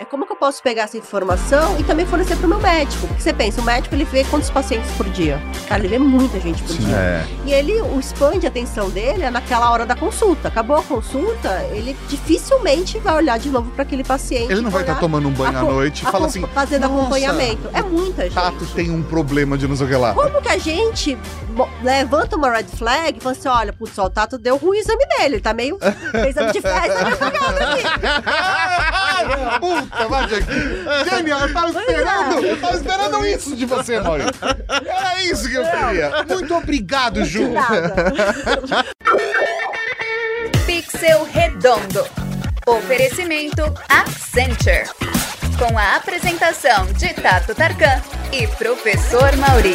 É como que eu posso pegar essa informação e também fornecer para o meu médico? Porque você pensa, o médico ele vê quantos pacientes por dia? Cara, ele vê muita gente por dia. É. E ele, o expande a atenção dele é naquela hora da consulta. Acabou a consulta, ele dificilmente vai olhar de novo para aquele paciente. Ele não vai estar olhar- tomando um banho à noite e fala assim. Fazendo "Nossa, acompanhamento. É muita gente. Tato tem um problema de não sei o que lá. Como que a gente levanta uma red flag e fala assim: olha, putz, o Tato deu ruim o exame dele, ele tá meio. exame de festa, tá meio cagado aqui. Vai, Jack. Genial, eu tava esperando. Eu tava esperando isso de você, Mauri. Era isso que eu queria. Muito obrigado, Ju. Pixel Redondo. Oferecimento Accenture. Com a apresentação de Tato Tarkan e Professor Mauri.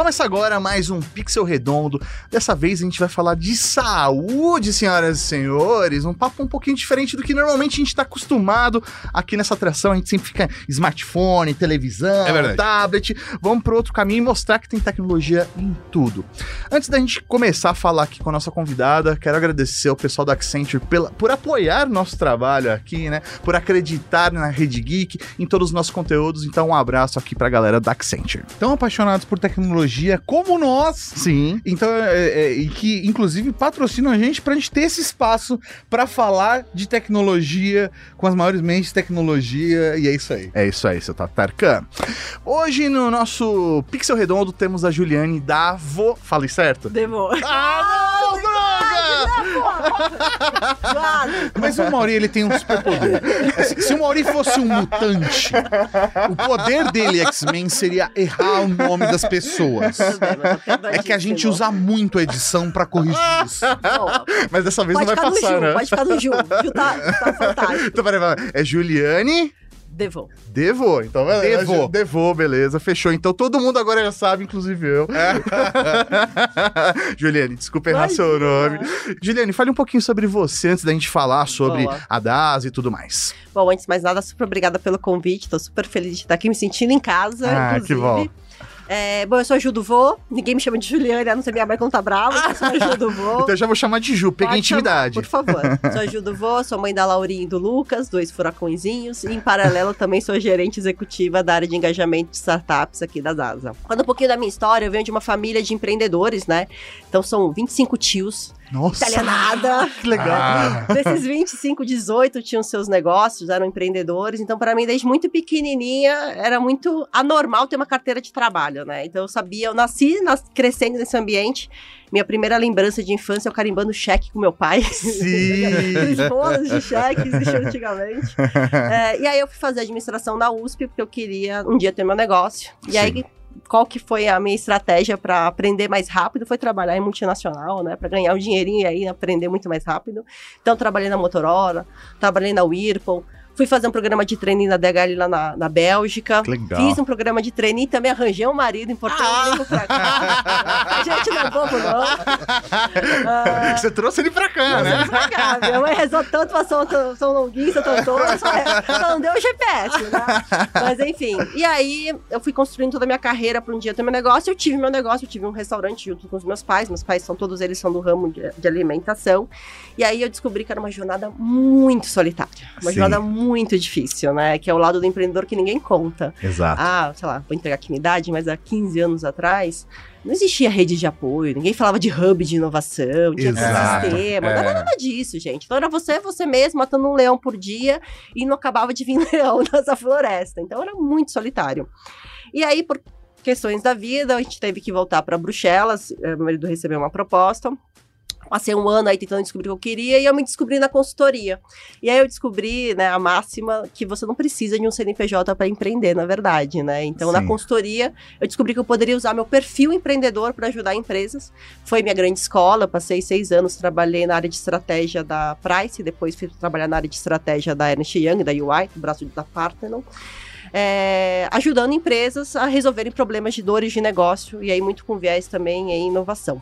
Começa agora mais um Pixel Redondo. Dessa vez a gente vai falar de saúde, senhoras e senhores. Um papo um pouquinho diferente do que normalmente a gente está acostumado aqui nessa atração. A gente sempre fica smartphone, televisão, É tablet. Vamos para outro caminho e mostrar que tem tecnologia em tudo. Antes da gente começar a falar aqui com a nossa convidada, quero agradecer ao pessoal da Accenture pela, por apoiar nosso trabalho aqui, né? Por acreditar na Rede Geek, em todos os nossos conteúdos. Então, um abraço aqui pra galera da Accenture. Tão apaixonados por tecnologia como nós. Sim. Então, é, é, e que inclusive patrocinam a gente pra gente ter esse espaço pra falar de tecnologia com as maiores mentes de tecnologia, e é isso aí. É isso aí, seu Tatarkan. Hoje no nosso Pixel Redondo temos a Juliane Davo. Falei certo? Devo. Ah, não! Claro. Mas o Mauri, ele tem um superpoder. Se- Se o Mauri fosse um mutante, o poder dele, X-Men, seria errar o nome das pessoas. É que a gente usa muito a edição pra corrigir isso. Mas dessa vez Pode não vai ficar no passar, Ju, né? pode ficar no Ju. Ju tá, tá fantástico. Então, peraí, peraí. É Juliane Devo. Devo. Então, beleza. Devo. Devo, beleza. Fechou. Então, todo mundo agora já sabe, inclusive eu. Juliane, desculpa errar seu nome. Juliane, fale um pouquinho sobre você antes da gente falar sobre Boa. a DAS e tudo mais. Bom, antes de mais nada, super obrigada pelo convite. Tô super feliz de estar aqui me sentindo em casa. Ah, inclusive. que bom. É, bom, eu sou a Ju do Vô. Ninguém me chama de Juliane, a não ser minha mãe quando tá brava. Eu sou a Ju do Vô. Então, eu já vou chamar de Ju. Peguei Pode chamar, intimidade. por favor. Sou a Ju do Vô, sou mãe da Laurinha e do Lucas, dois furacõezinhos. E, em paralelo, também sou gerente executiva da área de engajamento de startups aqui da DASA. Falando um pouquinho da minha história, eu venho de uma família de empreendedores, né? Então, são 25 tios, Nossa. italianada. Que legal. Ah, Desses 25, 18 tinham seus negócios, eram empreendedores. Então, para mim, desde muito pequenininha, era muito anormal ter uma carteira de trabalho, né? Então, eu sabia, eu nasci nas- crescendo nesse ambiente. Minha primeira lembrança de infância é eu carimbando cheque com meu pai. Sim. Bolos de cheque existiam antigamente. É, e aí, eu fui fazer administração na USP, porque eu queria um dia ter meu negócio. E aí, qual que foi a minha estratégia para aprender mais rápido? Foi trabalhar em multinacional, né? Para ganhar um dinheirinho e aí aprender muito mais rápido. Então, trabalhei na Motorola, trabalhei na Whirlpool, fui fazer um programa de trainee na DHL lá na, na Bélgica. Que legal. Fiz um programa de trainee e também arranjei um marido, importei um livro pra cá. A gente não é bobo, não. Ah, Você trouxe ele pra cá, né? pra cá. Minha mãe rezou tanto pra São, São Longuinho, São Antônio, só, só não deu o GPS, né? Mas enfim. E aí, eu fui construindo toda a minha carreira pra um dia ter meu negócio. Eu tive meu negócio, eu tive um restaurante junto com os meus pais. Meus pais são todos eles são do ramo de, de alimentação. E aí eu descobri que era uma jornada muito solitária. Uma Sim. jornada muito difícil, né? Que é o lado do empreendedor que ninguém conta. Exato. Ah, sei lá, vou entregar aqui minha idade, mas há 15 anos atrás não existia rede de apoio, ninguém falava de hub de inovação, de Exato, ecossistema, não era é. nada disso, gente. Então era você, você mesmo, matando um leão por dia e não acabava de vir leão nessa floresta. Então era muito solitário. E aí, por questões da vida, a gente teve que voltar para Bruxelas, eh, meu marido recebeu uma proposta. Passei um ano aí tentando descobrir o que eu queria e eu me descobri na consultoria. E aí eu descobri, né, a máxima que você não precisa de um CNPJ para empreender, na verdade, né? Então, na Sim. consultoria, eu descobri que eu poderia usar meu perfil empreendedor para ajudar empresas. Foi minha grande escola, passei seis anos, trabalhei na área de estratégia da Price, depois fui trabalhar na área de estratégia da Ernst Young, da UI, do braço da Parthenon. É, ajudando empresas a resolverem problemas de dores de negócio e aí muito com viés também em inovação.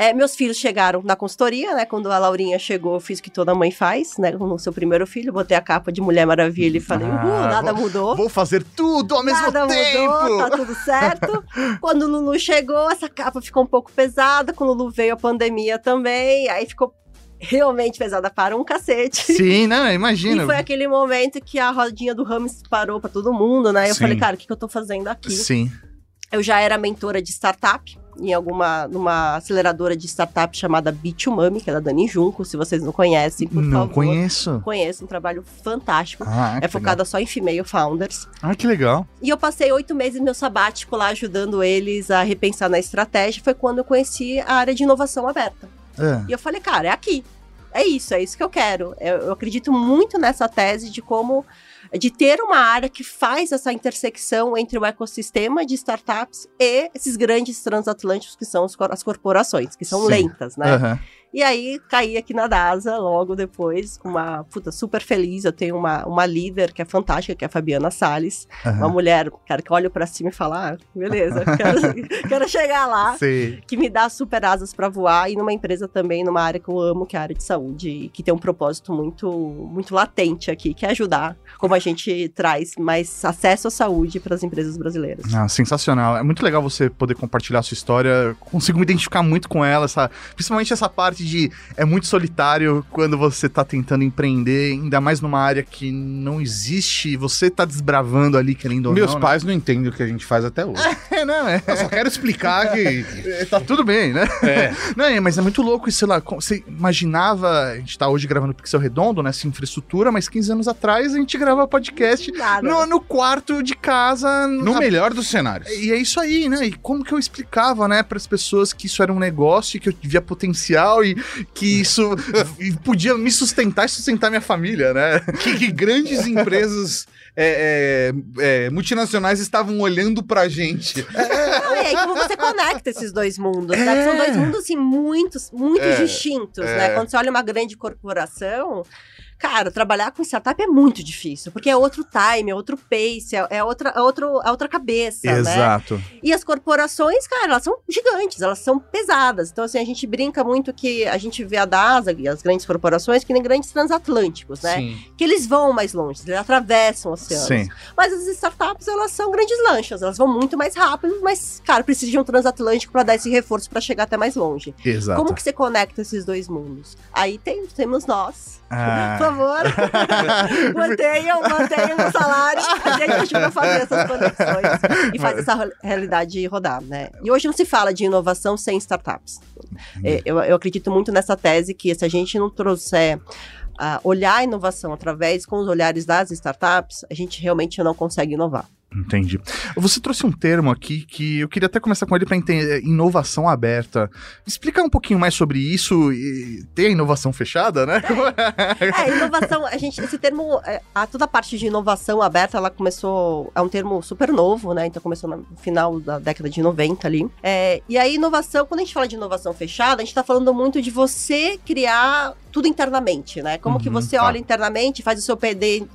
É, meus filhos chegaram na consultoria, né? Quando a Laurinha chegou, eu fiz o que toda mãe faz, né? Com o seu primeiro filho, botei a capa de Mulher Maravilha e falei, Ah, uhul, nada vou- mudou. Vou fazer tudo ao mesmo Nada tempo. mudou, tá tudo certo. Quando o Lulu chegou, essa capa ficou um pouco pesada. Quando o Lulu veio, a pandemia também. Aí ficou realmente pesada para um cacete. Sim, né? Imagina. E foi aquele momento que a rodinha do Rams parou para todo mundo, né? Eu Sim. falei, cara, o que, que eu tô fazendo aqui? Sim. Eu já era mentora de startup em alguma numa aceleradora de startup chamada Bitumami, que é da Dani Junco, se vocês não conhecem, por Não favor. conheço. Conheço, um trabalho fantástico. Ah, é focada só em female founders. Ah, que legal. E eu passei oito meses meu sabático lá ajudando eles a repensar na estratégia. Foi quando eu conheci a área de inovação aberta. É. E eu falei, cara, é aqui. É isso, é isso que eu quero. Eu, eu acredito muito nessa tese de como. De ter uma área que faz essa intersecção entre o ecossistema de startups e esses grandes transatlânticos que são as corporações, que são Sim. lentas, né? Aham. E aí caí aqui na DASA logo depois, com uma puta super feliz. Eu tenho uma, uma líder que é fantástica, que é a Fabiana Salles. aham. Uma mulher, cara, que olha pra cima e fala: ah, beleza, quero, quero chegar lá Sei. que me dá super asas para voar e numa empresa também, numa área que eu amo, que é a área de saúde, que tem um propósito muito, muito latente aqui, que é ajudar como a gente traz mais acesso à saúde para as empresas brasileiras. Ah, sensacional. É muito legal você poder compartilhar a sua história. Consigo me identificar muito com ela, essa, principalmente essa parte de é muito solitário quando você tá tentando empreender, ainda mais numa área que não existe, você tá desbravando ali, querendo ou Meus não. pais não entendem o que a gente faz até hoje. né? É, não, é. Eu só quero explicar que. Tá tudo bem, né? É. Não, é, mas é muito louco isso, sei lá, você imaginava, a gente tá hoje gravando Pixel Redondo, né, essa infraestrutura, mas 15 anos atrás a gente gravava podcast no, no quarto de casa. No na- melhor dos cenários. E é isso aí, né? E como que eu explicava, né, para as pessoas que isso era um negócio, que eu via potencial e que isso podia me sustentar e sustentar minha família, né? Que, que grandes empresas é, é, é, multinacionais estavam olhando pra gente. Não, e aí como você conecta esses dois mundos, né? São dois mundos, assim, muito, muito É, distintos, é. né? Quando você olha uma grande corporação... Cara, trabalhar com startup é muito difícil, porque é outro time, é outro pace, é, é outra, é, outro, é outra cabeça, né? Exato. E as corporações, cara, elas são gigantes, elas são pesadas. Então, assim, a gente brinca muito que a gente vê a DASA e as grandes corporações que nem grandes transatlânticos, né? Sim. Que eles vão mais longe, eles atravessam oceanos. Sim. Mas as startups, elas são grandes lanchas, elas vão muito mais rápido, mas, cara, precisa de um transatlântico para dar esse reforço para chegar até mais longe. Exato. Como que você conecta esses dois mundos? Aí tem, temos nós. Ah, favor, mantenham, mantenham o salário. A gente ajuda a fazer essas conexões e faz essa re- realidade rodar, né? E hoje não se fala de inovação sem startups. É, eu, eu acredito muito nessa tese que se a gente não trouxer ah, olhar a inovação através com os olhares das startups, a gente realmente não consegue inovar. Entendi. Você trouxe um termo aqui que eu queria até começar com ele para entender inovação aberta. Explica um pouquinho mais sobre isso e ter a inovação fechada, né? É, inovação, a gente, esse termo, é, a, toda a parte de inovação aberta, ela começou, é um termo super novo, né? Então começou no final da década de 90 ali. É, e aí, inovação, quando a gente fala de inovação fechada, a gente tá falando muito de você criar tudo internamente, né? Como que Uhum, você tá. olha internamente, faz o seu PD,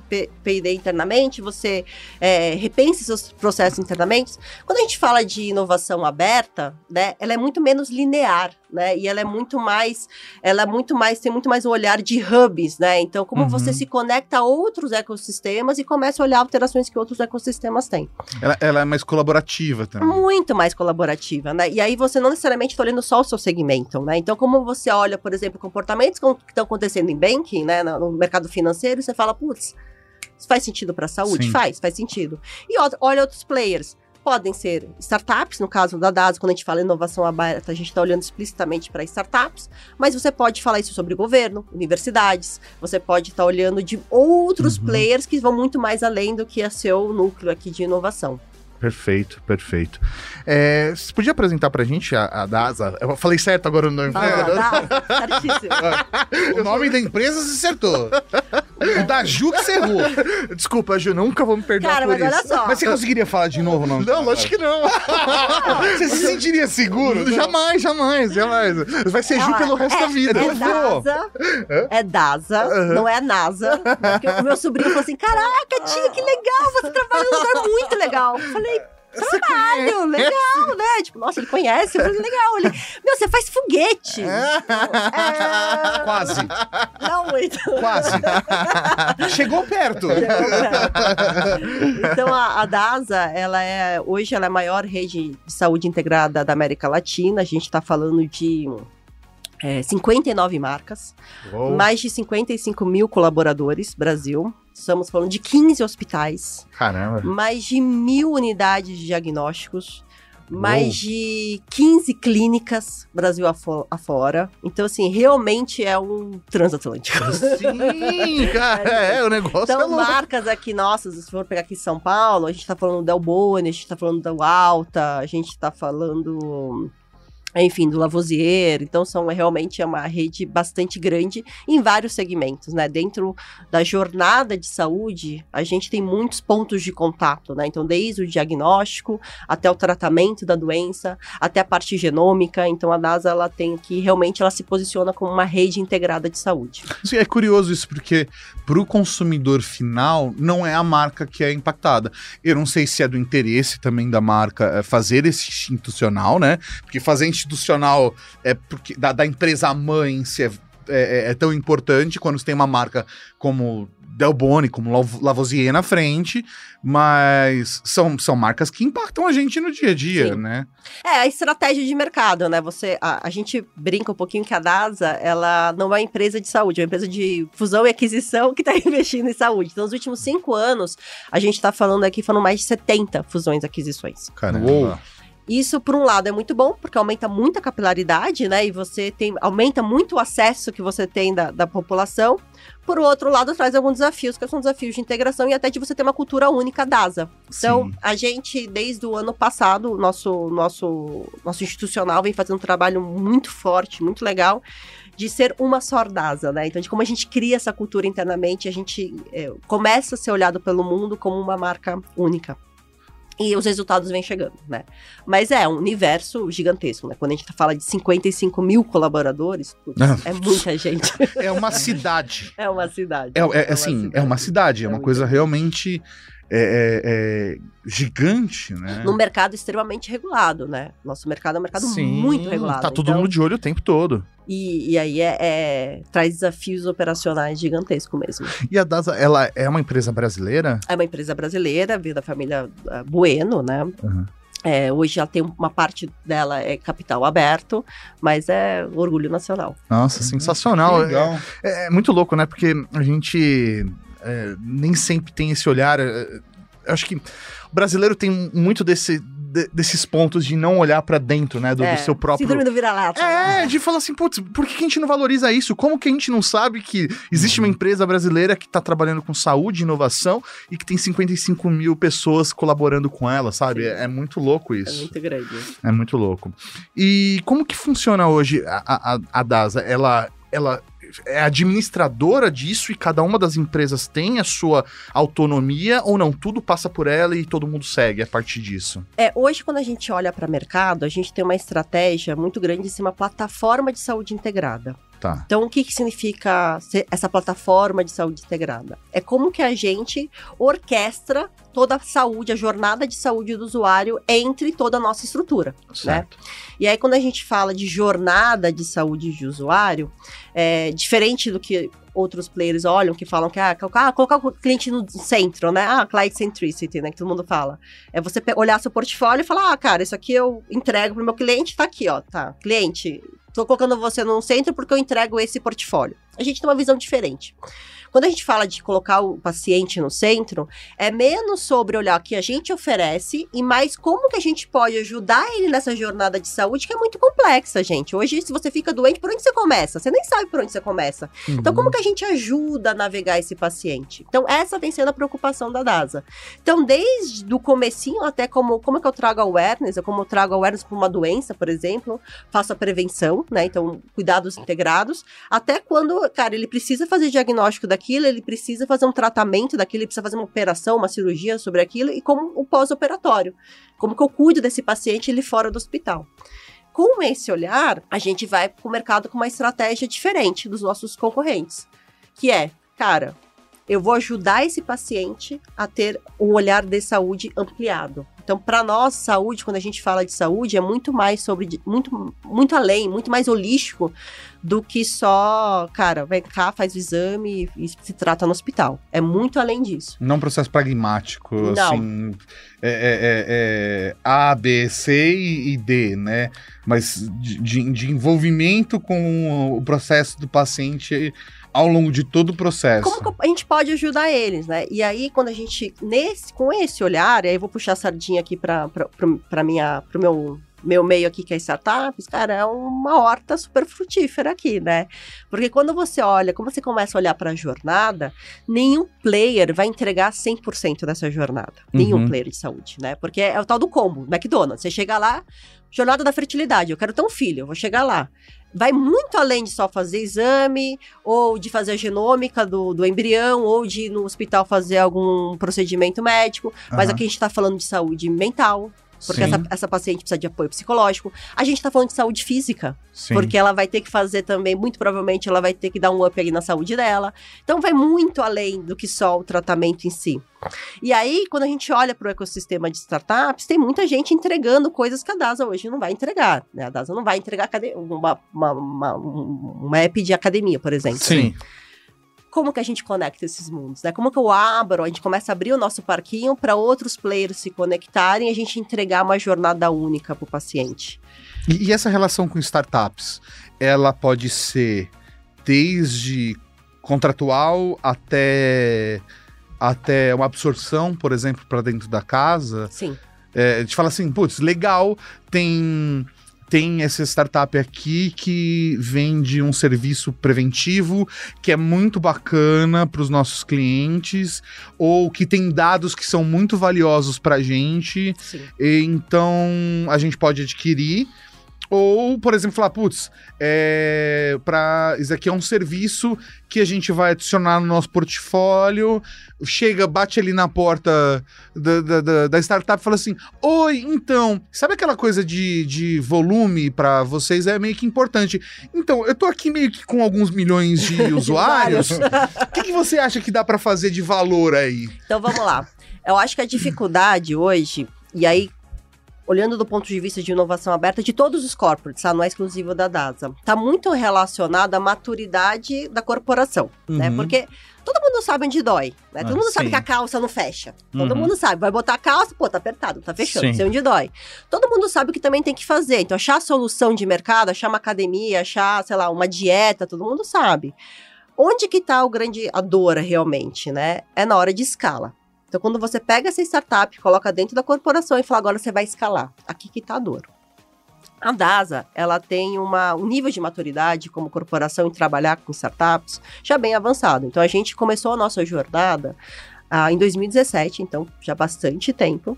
P&D internamente, você é, repensa seus processos internamente. Quando a gente fala de inovação aberta, né? Ela é muito menos linear, né? E ela é muito mais ela é muito mais, tem muito mais um olhar de hubs, né? Então, como Uhum. você se conecta a outros ecossistemas e começa a olhar alterações que outros ecossistemas têm. Ela, ela é mais colaborativa também. Muito mais colaborativa, né? E aí você não necessariamente está olhando só o seu segmento, né? Então, como você olha, por exemplo, comportamentos com- que estão acontecendo em banking, né? No mercado financeiro, você fala, putz, isso faz sentido para a saúde? Sim. Faz, faz sentido. E olha outros players. Podem ser startups, no caso da DAS, quando a gente fala inovação aberta, a gente está olhando explicitamente para startups, mas você pode falar isso sobre governo, universidades, você pode estar olhando de outros Uhum. players que vão muito mais além do que é seu núcleo aqui de inovação. Perfeito, perfeito. É, você podia apresentar pra gente a, a DASA? Eu falei certo agora o nome. Fala, DAS, certíssimo. O nome da empresa você acertou. O da Ju que você errou. Desculpa, Ju, nunca vou me perdoar Cara, por mas olha isso. só. Mas você conseguiria falar de novo o nome? Não, lógico que não. Você se sentiria seguro? jamais, jamais, jamais. Vai ser Ju pelo resto é, da vida. É DASA, é DASA, não é NASA. Porque o meu sobrinho falou assim: Caraca, tia, que legal, você trabalha num lugar muito legal. Eu falei, trabalho, legal, né? Tipo, nossa, ele conhece. Eu falei, legal. Ele, meu, você faz foguete. É, Quase, não muito. quase. Chegou perto. Então a, a DASA, ela é hoje ela é a maior rede de saúde integrada da América Latina. A gente está falando de é, 59 marcas, Uou. mais de 55 mil colaboradores, Brasil. Estamos falando de 15 hospitais, Caramba. mais de mil unidades de diagnósticos, mais de 15 clínicas Brasil afo- afora. Então, assim, realmente é um transatlântico. Sim, cara, é, o negócio é Então, louco. marcas aqui nossas, se for pegar aqui em São Paulo, a gente tá falando do Delboni, a gente tá falando do Alta, a gente tá falando, enfim, do Lavoisier. Então, são realmente é uma rede bastante grande em vários segmentos, né? Dentro da jornada de saúde, a gente tem muitos pontos de contato, né? Então, desde o diagnóstico até o tratamento da doença, até a parte genômica. Então, a NASA, ela tem que, realmente, ela se posiciona como uma rede integrada de saúde. Sim, é curioso isso, porque pro consumidor final, não é a marca que é impactada. Eu não sei se é do interesse também da marca é, fazer esse institucional, né? Porque fazer institucional é porque da, da empresa mãe em si é, é- é tão importante quando você tem uma marca como Delboni, como Lav- Lavoisier na frente, mas são, são marcas que impactam a gente no dia a dia, Sim. né? É, a estratégia de mercado, né? Você, a, a gente brinca um pouquinho que a DASA, ela não é uma empresa de saúde, é uma empresa de fusão e aquisição que está investindo em saúde. Então, nos últimos cinco anos, a gente está falando aqui, foram mais de 70 fusões e aquisições. Caramba. Uou. Isso, por um lado, é muito bom, porque aumenta muito a capilaridade, né? E você tem, aumenta muito o acesso que você tem da, da população. Por outro lado, traz alguns desafios, que são desafios de integração e até de você ter uma cultura única DASA. Então, Sim. a gente, desde o ano passado, nosso, nosso, nosso institucional vem fazendo um trabalho muito forte, muito legal, de ser uma só DASA, né? Então, de como a gente cria essa cultura internamente, a gente é, começa a ser olhado pelo mundo como uma marca única. E os resultados vêm chegando, né? Mas é um universo gigantesco, né? Quando a gente fala de 55 mil colaboradores, putz, é muita gente. É uma cidade. É uma cidade. É, é, assim, é uma cidade, é, É uma coisa grande. realmente é, é, é, gigante, né? Num mercado extremamente regulado, né? Nosso mercado é um mercado muito regulado. Tá todo então- mundo de olho o tempo todo. E, e aí é, é- traz desafios operacionais gigantescos mesmo. E a DASA, ela é uma empresa brasileira? É uma empresa brasileira, veio da família ah, Bueno, né? Uhum. É, hoje ela tem uma parte dela é capital aberto, mas é orgulho nacional. Nossa, sensacional. Que legal. É, é muito louco, né? Porque a gente é, nem sempre tem esse olhar. é, eu acho que o brasileiro tem muito desse, de- desses pontos de não olhar pra dentro, né? Do, do É, seu próprio. Síndrome do vira-lata. É, de falar assim, putz, por que a gente não valoriza isso? Como que a gente não sabe que existe uma empresa brasileira que tá trabalhando com saúde e inovação e que tem 55 mil pessoas colaborando com ela, sabe? É, é muito louco É isso. muito grande. É muito louco. E como que funciona hoje a, a, a DASA? Ela, ela é administradora disso e cada uma das empresas tem a sua autonomia ou não? Tudo passa por ela e todo mundo segue a partir disso. É, hoje, quando a gente olha para mercado, a gente tem uma estratégia muito grande de ser uma plataforma de saúde integrada. Tá. Então, o que, que significa essa plataforma de saúde integrada? É como que a gente orquestra toda a saúde, a jornada de saúde do usuário entre toda a nossa estrutura. Certo. E aí, quando a gente fala de jornada de saúde de usuário, é diferente do que outros players olham, que falam que ah, colocar, ah, colocar o cliente no centro, né? Ah, client centricity, né? Que todo mundo fala. É você olhar seu portfólio e falar, ah, cara, isso aqui eu entrego pro meu cliente, tá aqui, ó, tá. Cliente, tô colocando você no centro porque eu entrego esse portfólio. A gente tem uma visão diferente. Quando a gente fala de colocar o paciente no centro, é menos sobre olhar o que a gente oferece e mais como que a gente pode ajudar ele nessa jornada de saúde que é muito complexa, gente. Hoje, se você fica doente, por onde você começa? Você nem sabe por onde você começa. Então, como que a gente ajuda a navegar esse paciente? Então, essa vem sendo a preocupação da DASA. Então, desde o comecinho até como, como é que eu trago awareness, como eu trago awareness para uma doença, por exemplo, faço a prevenção, né? Então, cuidados integrados, até quando, cara, ele precisa fazer diagnóstico daquilo, ele precisa fazer um tratamento daquilo, ele precisa fazer uma operação, uma cirurgia sobre aquilo, e como o pós-operatório. Como que eu cuido desse paciente ele fora do hospital. Com esse olhar, a gente vai para o mercado com uma estratégia diferente dos nossos concorrentes, que é, cara, eu vou ajudar esse paciente a ter um olhar de saúde ampliado. Então, para nós, saúde, quando a gente fala de saúde, é muito mais sobre, muito, muito além, muito mais holístico do que só, cara, vem cá, faz o exame e se trata no hospital. É muito além disso. Não um processo pragmático, Não. assim, é, é, é, é A, B, C e, D, né? Mas de, de, de envolvimento com o processo do paciente ao longo de todo o processo. Como a gente pode ajudar eles, né? E aí, quando a gente, nesse, com esse olhar, aí eu vou puxar a sardinha aqui para minha, pro meu meu meio aqui que é startups, cara, é uma horta super frutífera aqui, né? Porque quando você olha, quando você começa a olhar para a jornada, nenhum player vai entregar 100% dessa jornada. Uhum. Nenhum player de saúde, né? Porque é o tal do combo, McDonald's. Você chega lá, jornada da fertilidade, eu quero ter um filho, eu vou chegar lá vai muito além de só fazer exame, ou de fazer a genômica do, do embrião, ou de ir no hospital fazer algum procedimento médico. Uhum. Mas aqui a gente está falando de saúde mental, porque essa, essa, paciente precisa de apoio psicológico. A gente está falando de saúde física, Sim. porque ela vai ter que fazer também, muito provavelmente, ela vai ter que dar um up ali na saúde dela. Então, vai muito além do que só o tratamento em si. E aí, quando a gente olha para o ecossistema de startups, tem muita gente entregando coisas que a DASA hoje não vai entregar. Né? A DASA não vai entregar uma, uma, uma, uma app de academia, por exemplo. Sim como que a gente conecta esses mundos, né? Como que eu abro, a gente começa a abrir o nosso parquinho para outros players se conectarem e a gente entregar uma jornada única para o paciente. E, e essa relação com startups, ela pode ser desde contratual até até uma absorção, por exemplo, para dentro da casa. Sim. É, a gente fala assim, putz, legal, tem tem essa startup aqui que vende um serviço preventivo que é muito bacana para os nossos clientes ou que tem dados que são muito valiosos para a gente. Sim. então a gente pode adquirir ou, por exemplo, falar, putz, é, pra, isso aqui é um serviço que a gente vai adicionar no nosso portfólio. Chega, bate ali na porta da, da, da, da startup e fala assim: Oi, então, sabe aquela coisa de, de volume para vocês é meio que importante. Então, eu tô aqui meio que com alguns milhões de usuários. O que, que você acha que dá para fazer de valor aí? Então vamos lá. Eu acho que a dificuldade hoje, e aí olhando do ponto de vista de inovação aberta de todos os corporates, tá? não é exclusivo da DASA, está muito relacionado à maturidade da corporação, né? uhum. né? Porque todo mundo sabe onde dói, né? Todo ah, mundo sim. sabe que a calça não fecha. Todo uhum. mundo sabe. Vai botar a calça, pô, tá apertado, tá fechando, sim. sei onde dói. Todo mundo sabe o que também tem que fazer. Então, achar a solução de mercado, achar uma academia, achar, sei lá, uma dieta, todo mundo sabe. Onde que tá o grande, a dor realmente, né? É na hora de escala. Então, quando você pega essa startup, coloca dentro da corporação e fala, agora você vai escalar. Aqui que está a dor. A DASA, ela tem uma, um nível de maturidade como corporação em trabalhar com startups já bem avançado. Então, a gente começou a nossa jornada ah, em 2017, então já bastante tempo.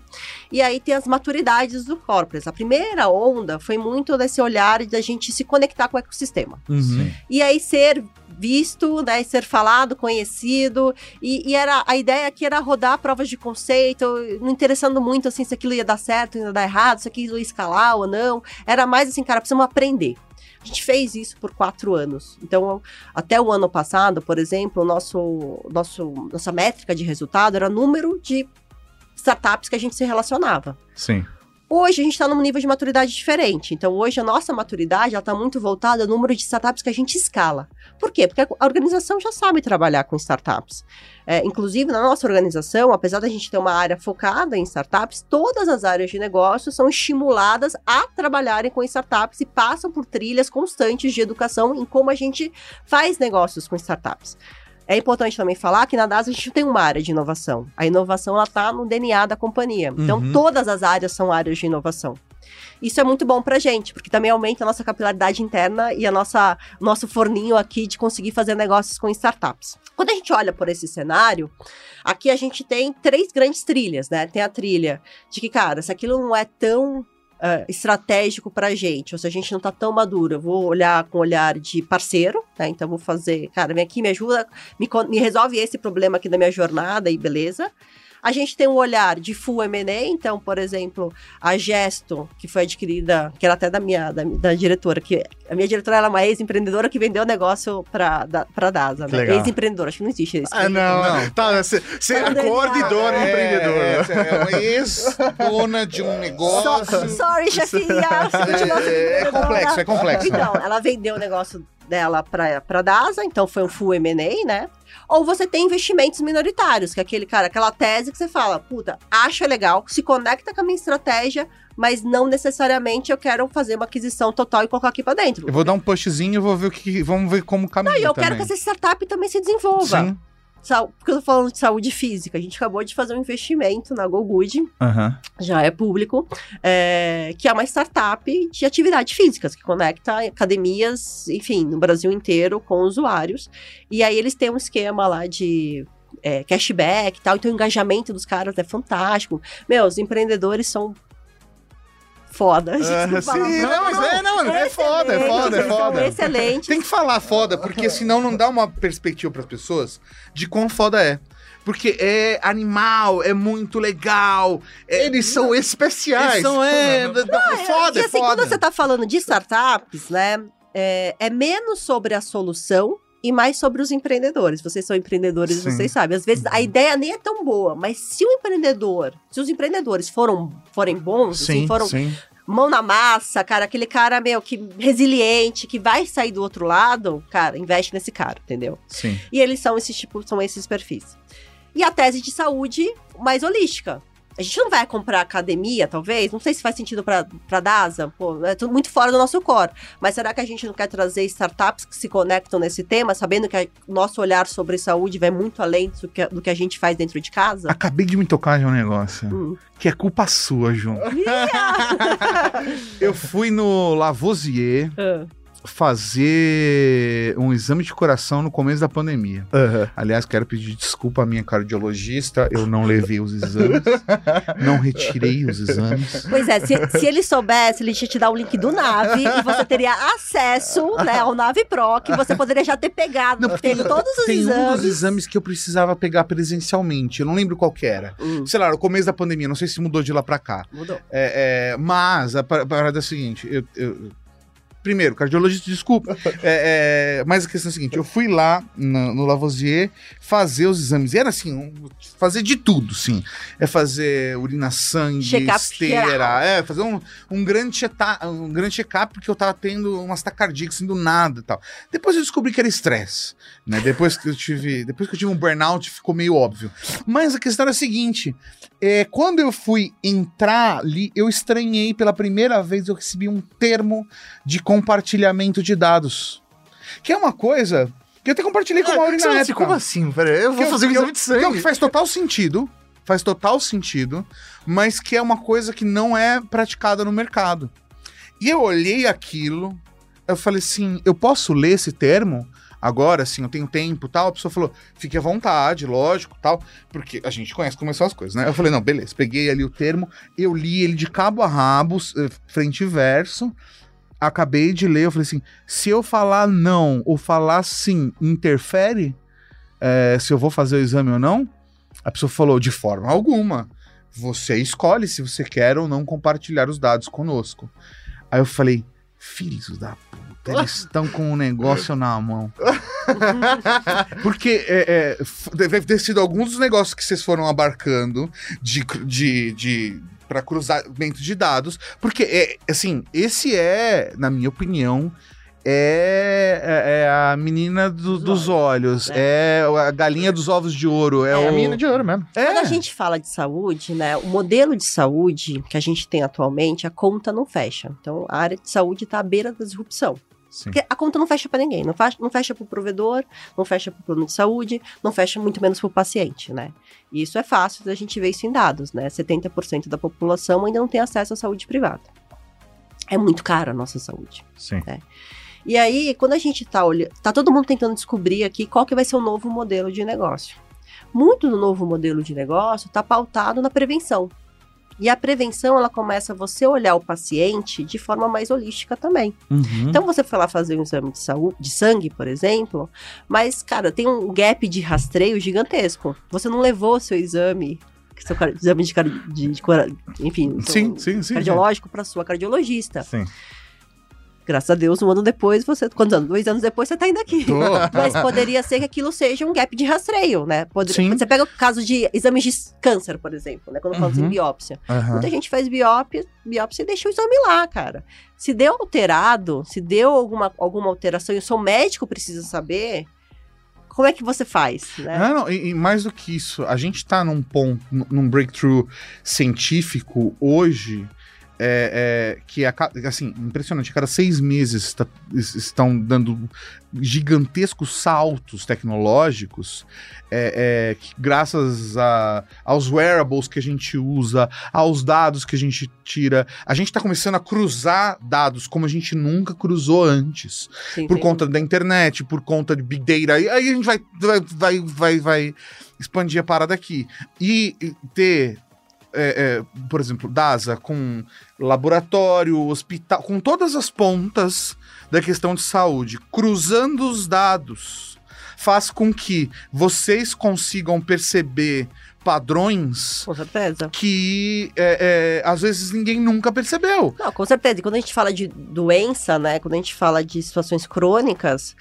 E aí tem as maturidades do corporate. A primeira onda foi muito desse olhar de a gente se conectar com o ecossistema. Uhum. E aí ser visto, né, ser falado, conhecido, e, e, era a ideia que era rodar provas de conceito, não interessando muito assim se aquilo ia dar certo, ia dar errado, se aquilo ia escalar ou não. Era mais assim, cara, precisamos aprender. A gente fez isso por quatro anos. Então, até o ano passado, por exemplo, nosso, nosso, nossa métrica de resultado era número de startups que a gente se relacionava. Sim. Hoje a gente está num nível de maturidade diferente. Então, hoje a nossa maturidade está muito voltada ao número de startups que a gente escala. Por quê? Porque a organização já sabe trabalhar com startups. É, inclusive, na nossa organização, apesar da gente ter uma área focada em startups, todas as áreas de negócio são estimuladas a trabalharem com startups e passam por trilhas constantes de educação em como a gente faz negócios com startups. É importante também falar que na DAS a gente tem uma área de inovação. A inovação ela está no DNA da companhia. Então, uhum. todas as áreas são áreas de inovação. Isso é muito bom pra gente, porque também aumenta a nossa capilaridade interna e a nossa nosso forninho aqui de conseguir fazer negócios com startups. Quando a gente olha por esse cenário, aqui a gente tem três grandes trilhas, né? Tem a trilha de que, cara, se aquilo não é tão uh, estratégico para a gente, ou se a gente não está tão maduro, eu vou olhar com olhar de parceiro, né? Então vou fazer, cara, vem aqui, me ajuda, me, me resolve esse problema aqui da minha jornada e beleza. A gente tem um olhar de full M&A, então, por exemplo, a Gesto, que foi adquirida, que era até da minha da, da diretora, que a minha diretora era uma ex-empreendedora que vendeu o negócio para da, pra DASA, né? Ex-empreendedora, acho que não existe isso. Ah, não, não. Tá, você acorda e dona é, empreendedora. É, é uma ex-dona de um negócio. So, sorry, chefinha. É, é complexo, é complexo. Então, ela vendeu o negócio dela para para DASA, então foi um full M&A, né? Ou você tem investimentos minoritários, que é aquele cara, aquela tese que você fala, puta, acha legal, se conecta com a minha estratégia, mas não necessariamente eu quero fazer uma aquisição total e colocar aqui para dentro. Eu vou dar um pushzinho e vou ver o que. Vamos ver como caminha. Não, e eu também. quero que essa startup também se desenvolva. Sim porque eu tô falando de saúde física. A gente acabou de fazer um investimento na GoGood, uhum. já é público, é, que é uma startup de atividades físicas, que conecta academias, enfim, no Brasil inteiro com usuários. E aí eles têm um esquema lá de é, cashback e tal, então o engajamento dos caras é fantástico. Meu, os empreendedores são foda. A gente uh, sim, não, mas é, não, é foda, é foda, é foda. Excelente. Tem que falar foda, porque senão não dá uma perspectiva para as pessoas de quão foda é. Porque é animal, é muito legal. É... Eles são especiais. Eles são, é, não, é foda, é, e, assim, foda. Quando você tá falando de startups, né, é, é menos sobre a solução e mais sobre os empreendedores. Vocês são empreendedores, Sim. vocês sabem. Às vezes a ideia nem é tão boa, mas se o empreendedor, se os empreendedores foram, forem bons, sim, assim, foram sim. Mão na massa, cara, aquele cara, meu, que resiliente, que vai sair do outro lado, cara, investe nesse cara, entendeu? Sim. E eles são esses tipo, são esses perfis. E a tese de saúde mais holística. A gente não vai comprar academia, talvez? Não sei se faz sentido para DASA, pô, é tudo muito fora do nosso core. Mas será que a gente não quer trazer startups que se conectam nesse tema, sabendo que o nosso olhar sobre saúde vai muito além do que, do que a gente faz dentro de casa? Acabei de me tocar de um negócio. Hum. Que é culpa sua, João. eu fui no Lavoisier. Uh fazer um exame de coração no começo da pandemia. Uhum. Aliás, quero pedir desculpa à minha cardiologista, eu não levei os exames, não retirei os exames. Pois é, se, se ele soubesse, ele ia te dar o link do Nave e você teria acesso né, ao Nave Pro, que você poderia já ter pegado, não, porque tem todos os tem exames. Tem um dos exames que eu precisava pegar presencialmente, eu não lembro qual que era. Hum. Sei lá, no começo da pandemia, não sei se mudou de lá pra cá. Mudou. É, é, mas a parada é a seguinte, eu, eu Primeiro, cardiologista, desculpa. é, é, mas a questão é a seguinte: eu fui lá no, no Lavoisier fazer os exames. E era assim, um, fazer de tudo, sim. É fazer urina sangue, esteira, é, fazer um, um grande check-up, um grande check porque eu tava tendo umas taquicardias assim do nada e tal. Depois eu descobri que era estresse. Né? Depois que eu tive. Depois que eu tive um burnout, ficou meio óbvio. Mas a questão era a seguinte: é, quando eu fui entrar ali, eu estranhei pela primeira vez, eu recebi um termo de compartilhamento de dados. Que é uma coisa que eu até compartilhei com o Mauri na época. Como assim? Peraí, eu vou que fazer um exame de sangue. Que faz total sentido. Faz total sentido, mas que é uma coisa que não é praticada no mercado. E eu olhei aquilo, eu falei assim: eu posso ler esse termo? Agora, assim, eu tenho tempo tal. A pessoa falou, fique à vontade, lógico, tal, porque a gente conhece como são as coisas, né? Eu falei, não, beleza, peguei ali o termo, eu li ele de cabo a rabo, eh, frente e verso, acabei de ler, eu falei assim, se eu falar não ou falar sim, interfere é, se eu vou fazer o exame ou não? A pessoa falou, de forma alguma. Você escolhe se você quer ou não compartilhar os dados conosco. Aí eu falei, filhos da eles estão com um negócio na mão. Porque é, é, deve ter sido alguns dos negócios que vocês foram abarcando de, de, de para cruzamento de dados, porque é assim, esse é, na minha opinião, é, é, é a menina do, dos olhos, é. é. a galinha dos ovos de ouro. É, é o... a menina de ouro mesmo. É. Quando a gente fala de saúde, né, o modelo de saúde que a gente tem atualmente, a conta não fecha. Então, a área de saúde está à beira da disrupção. Sim. Porque a conta não fecha para ninguém, não fecha, não fecha para o provedor, não fecha para o plano de saúde, não fecha muito menos para o paciente, né? E isso é fácil da gente ver isso em dados, né? 70% da população ainda não tem acesso à saúde privada. É muito cara a nossa saúde. Sim. Né? E aí, quando a gente tá olhando, tá todo mundo tentando descobrir aqui qual que vai ser o novo modelo de negócio. Muito do novo modelo de negócio está pautado na prevenção. E a prevenção, ela começa você olhar o paciente de forma mais holística também. Uhum. Então, você foi lá fazer um exame de, saúde, de sangue, por exemplo, mas, cara, tem um gap de rastreio gigantesco. Você não levou seu exame seu exame de, de, de cora- enfim, Sim, sim, sim. cardiológico para sua cardiologista. Sim. Graças a Deus, um ano depois, você. Quantos anos? Dois anos depois, você tá indo aqui. Tô. Mas poderia ser que aquilo seja um gap de rastreio, né? Você pega o caso de exames de câncer, por exemplo, né? Quando falamos Uhum. em biópsia. Aham. Muita gente faz biópsia, biópsia e deixa o exame lá, cara. Se deu alterado, se deu alguma, alguma alteração e o seu médico precisa saber, como é que você faz, né? Não, não, e, e mais do que isso, a gente tá num ponto, num breakthrough científico hoje. É, é, que ca- assim, impressionante, a cada seis meses tá- es- estão dando gigantescos saltos tecnológicos, é, é, que graças a- aos wearables que a gente usa, aos dados que a gente tira, a gente está começando a cruzar dados como a gente nunca cruzou antes Sim, por sim. conta da internet, por conta de Big Data. Aí a gente vai, vai, vai, vai, vai expandir a parada aqui. E ter, é, é, por exemplo, DASA com laboratório, hospital, com todas as pontas da questão de saúde, cruzando os dados, faz com que vocês consigam perceber padrões Com certeza. que é, é, às vezes ninguém nunca percebeu. Não, com certeza. E quando a gente fala de doença, né? Quando a gente fala de situações crônicas,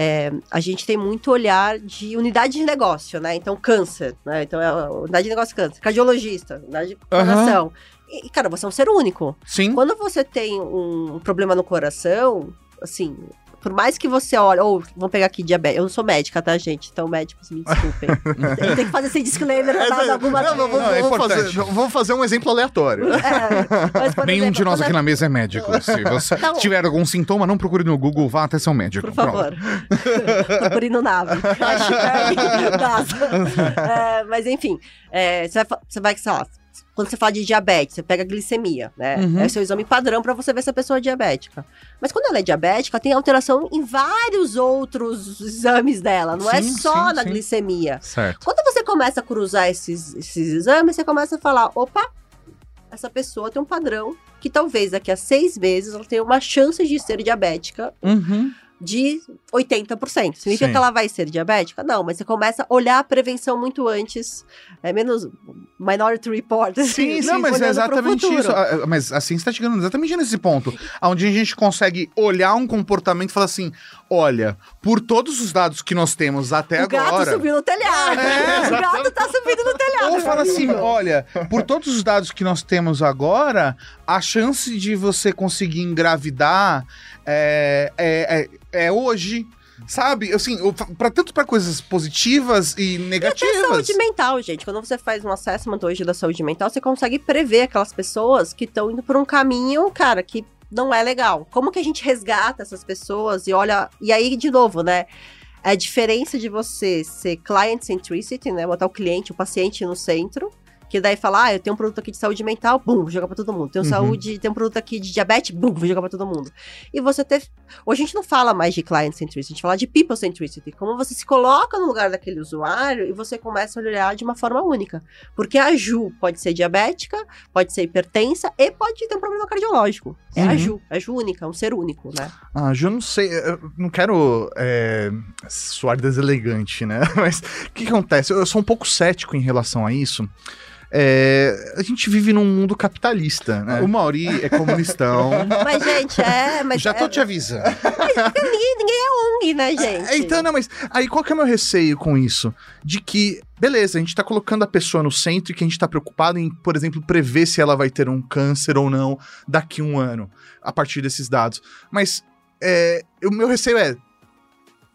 é, a gente tem muito olhar de unidade de negócio, né? Então, câncer, né? Então, é unidade de negócio câncer. Cardiologista, unidade de coração. E, e, cara, você é um ser único. Sim. Quando você tem um problema no coração, assim, por mais que você olhe, ou vamos pegar aqui diabetes, eu não sou médica, tá, gente? Então, médicos, me desculpem. Eu tenho que fazer esse disclaimer pra dar alguma Não, não, vamos, Não, é importante. fazer, vamos fazer um exemplo aleatório. É, mas, Nenhum exemplo, de nós aqui é- na mesa é médico. Se você Então- tiver algum sintoma, não procure no Google, vá até seu médico. Por favor. Procure no NASA. É, mas enfim, é, você, vai, você vai, sei lá, quando você fala de diabetes, você pega a glicemia, né? Uhum. É o seu exame padrão pra você ver se a pessoa é diabética. Mas quando ela é diabética, tem alteração em vários outros exames dela, não é Sim, só sim, na sim. glicemia. Certo. Quando você começa a cruzar esses, esses exames, você começa a falar: opa, essa pessoa tem um padrão que talvez daqui a seis meses ela tenha uma chance de ser diabética Uhum. De 80%. Significa Sim. que ela vai ser diabética? Não, mas você começa a olhar a prevenção muito antes. É menos Minority Report. assim, Não, mas é exatamente isso. Ah, Mas a ciência está chegando exatamente nesse ponto. Onde a gente consegue olhar um comportamento e falar assim: olha, por todos os dados que nós temos até o gato agora. subiu no telhado. É, o gato tá subindo no telhado. Ou fala assim, olha, por todos os dados que nós temos agora, a chance de você conseguir engravidar é, é, é, hoje. Sabe? Assim, pra, tanto para coisas positivas e Até negativas. saúde mental, gente. Quando você faz um assessment hoje da saúde mental, você consegue prever aquelas pessoas que estão indo por um caminho, cara, que não é legal. Como que a gente resgata essas pessoas e olha. E aí, de novo, né? A diferença de você ser client centricity, né? Botar o cliente, o paciente no centro. Que daí fala, ah, eu tenho um produto aqui de saúde mental, bum, vou jogar pra todo mundo. Tenho Uhum. saúde, tem um produto aqui de diabetes, bum, vou jogar pra todo mundo. E você ter. Hoje a gente não fala mais de client centricity, a gente fala de people centricity. Como você se coloca no lugar daquele usuário e você começa a olhar de uma forma única. Porque a Ju pode ser diabética, pode ser hipertensa e pode ter um problema cardiológico. É a Uhum. Ju, é a Ju única, um ser único, né? Ah, Ju, não sei, eu não quero é, soar deselegante, né? Mas o que acontece? Eu sou um pouco cético em relação a isso. É, a gente vive num mundo capitalista, né? O Mauri é comunistão. Mas, gente, é. Mas Já tô é, te avisando. ninguém, ninguém é ONG, né, gente? É, então, não, mas aí qual que é o meu receio com isso? De que, beleza, a gente tá colocando a pessoa no centro e que a gente tá preocupado em, por exemplo, prever se ela vai ter um câncer ou não daqui a um ano, a partir desses dados. Mas é, o meu receio é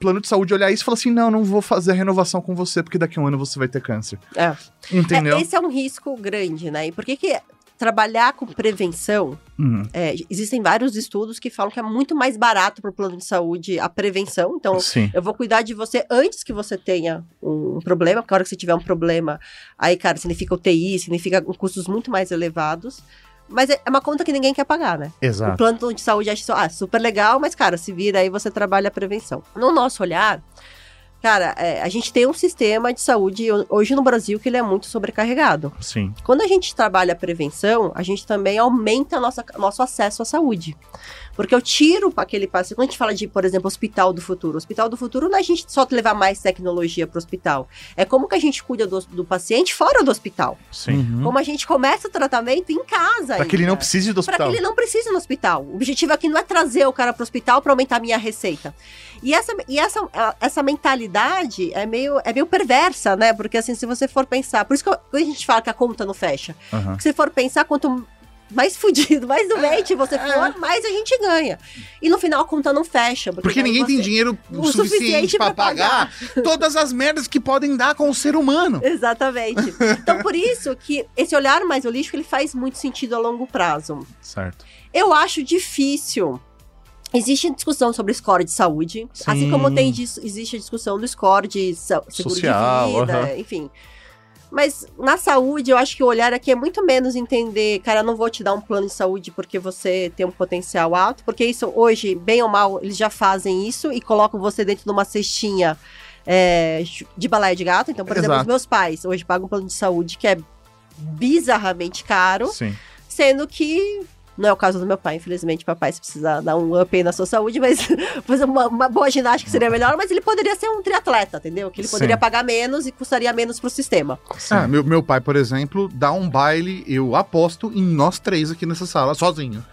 plano de saúde olhar isso e falar assim: não, não vou fazer a renovação com você, porque daqui a um ano você vai ter câncer. É. Entendeu? É, esse é um risco grande, né? E por que que trabalhar com prevenção, Hum, é, existem vários estudos que falam que é muito mais barato para o plano de saúde a prevenção. Então, sim. eu vou cuidar de você antes que você tenha um problema, porque a hora que você tiver um problema, aí, cara, significa UTI, significa custos muito mais elevados. Mas é é uma conta que ninguém quer pagar, né? O Exato. plano de saúde acha isso, ah, super legal, mas, cara, se vira aí você trabalha a prevenção. No nosso olhar, cara, é, a gente tem um sistema de saúde ho- hoje no Brasil que ele é muito sobrecarregado. Sim. Quando a gente trabalha a prevenção, a gente também aumenta nossa, nosso acesso à saúde. Porque eu tiro aquele paciente. Quando a gente fala de, por exemplo, hospital do futuro, hospital do futuro não é a gente só levar mais tecnologia para o hospital. É como que a gente cuida do, do paciente fora do hospital. Sim. Uhum. Como a gente começa o tratamento em casa. Pra que ele não precise do Para hospital. que ele não precise ir no hospital. O objetivo aqui não é trazer o cara para o hospital para aumentar a minha receita. E essa, e essa, essa mentalidade é meio, é meio perversa, né? Porque assim, se você for pensar, por isso que a gente fala que a conta não fecha. Aham. Se for pensar, quanto mais fudido, mais doente você for, mais a gente ganha. E no final a conta não fecha. Porque daí ninguém tem dinheiro o suficiente suficiente pra pra pagar todas as merdas que podem dar com o ser humano. Exatamente. Então, por isso que esse olhar mais holístico, ele faz muito sentido a longo prazo. Certo. Eu acho difícil. Existe discussão sobre score de saúde, Sim. assim como tem existe a discussão do score de seguro Social, de vida, enfim. Mas na saúde, eu acho que o olhar aqui é muito menos entender, cara, eu não vou te dar um plano de saúde porque você tem um potencial alto, porque isso hoje, bem ou mal, eles já fazem isso e colocam você dentro de uma cestinha é, de balaia de gato. Então, por exemplo, Exato. os meus pais hoje pagam um plano de saúde que é bizarramente caro, Sim. sendo que não é o caso do meu pai, infelizmente, papai, se precisar dar um up aí na sua saúde, mas fazer uma, uma boa ginástica seria melhor, mas ele poderia ser um triatleta, entendeu? Que ele Sim. poderia pagar menos e custaria menos pro sistema. Sim. Ah, meu, meu pai, por exemplo, dá um baile, eu aposto em nós três aqui nessa sala, sozinho.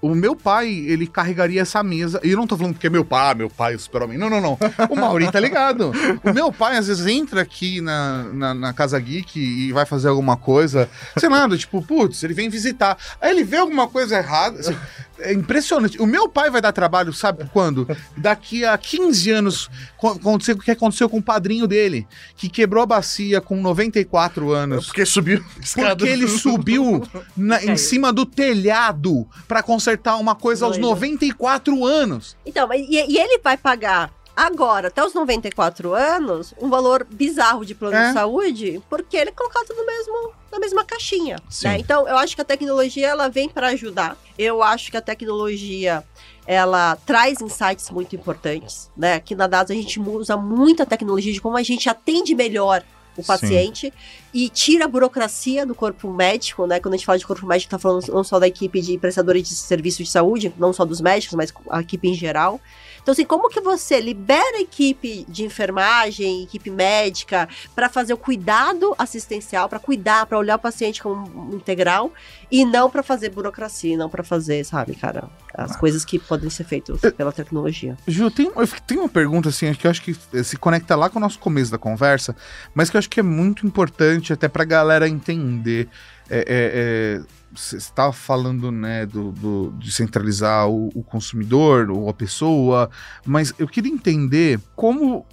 O meu pai, ele carregaria essa mesa. E eu não tô falando porque é meu pai, meu pai, o super-homem. Não, não, não. O Mauri tá ligado. O meu pai, às vezes, entra aqui na, na, na Casa Geek e vai fazer alguma coisa. Sei lá, tipo, putz, ele vem visitar. Aí ele vê alguma coisa errada. assim, é impressionante. O meu pai vai dar trabalho, sabe quando? Daqui a 15 anos, co- aconteceu o que aconteceu com o padrinho dele, que quebrou a bacia com 94 anos. Porque subiu. Porque ele subiu na- em Caiu. cima do telhado pra consertar uma coisa aos Doido. 94 anos. Então, mas- e, e ele vai pagar agora, até os 94 anos, um valor bizarro de plano É. de saúde, porque ele é colocado no mesmo, na mesma caixinha. Sim. né? Então, eu acho que a tecnologia ela vem para ajudar. Eu acho que a tecnologia ela traz insights muito importantes, né? Aqui na DAS a gente usa muita tecnologia de como a gente atende melhor o Sim. paciente e tira a burocracia do corpo médico, né? Quando a gente fala de corpo médico, tá falando não só da equipe de prestadores de serviço de saúde, não só dos médicos, mas a equipe em geral. Então, assim, como que você libera a equipe de enfermagem, equipe médica, para fazer o cuidado assistencial, para cuidar, para olhar o paciente como integral, e não para fazer burocracia, não para fazer, sabe, cara, as coisas que podem ser feitas pela tecnologia. Ju, tem, eu tem uma pergunta assim, que eu acho que se conecta lá com o nosso começo da conversa, mas que eu acho que é muito importante até pra galera entender. É, é, é, você estava falando, né, do, do- de centralizar o, o consumidor ou a pessoa, mas eu queria entender como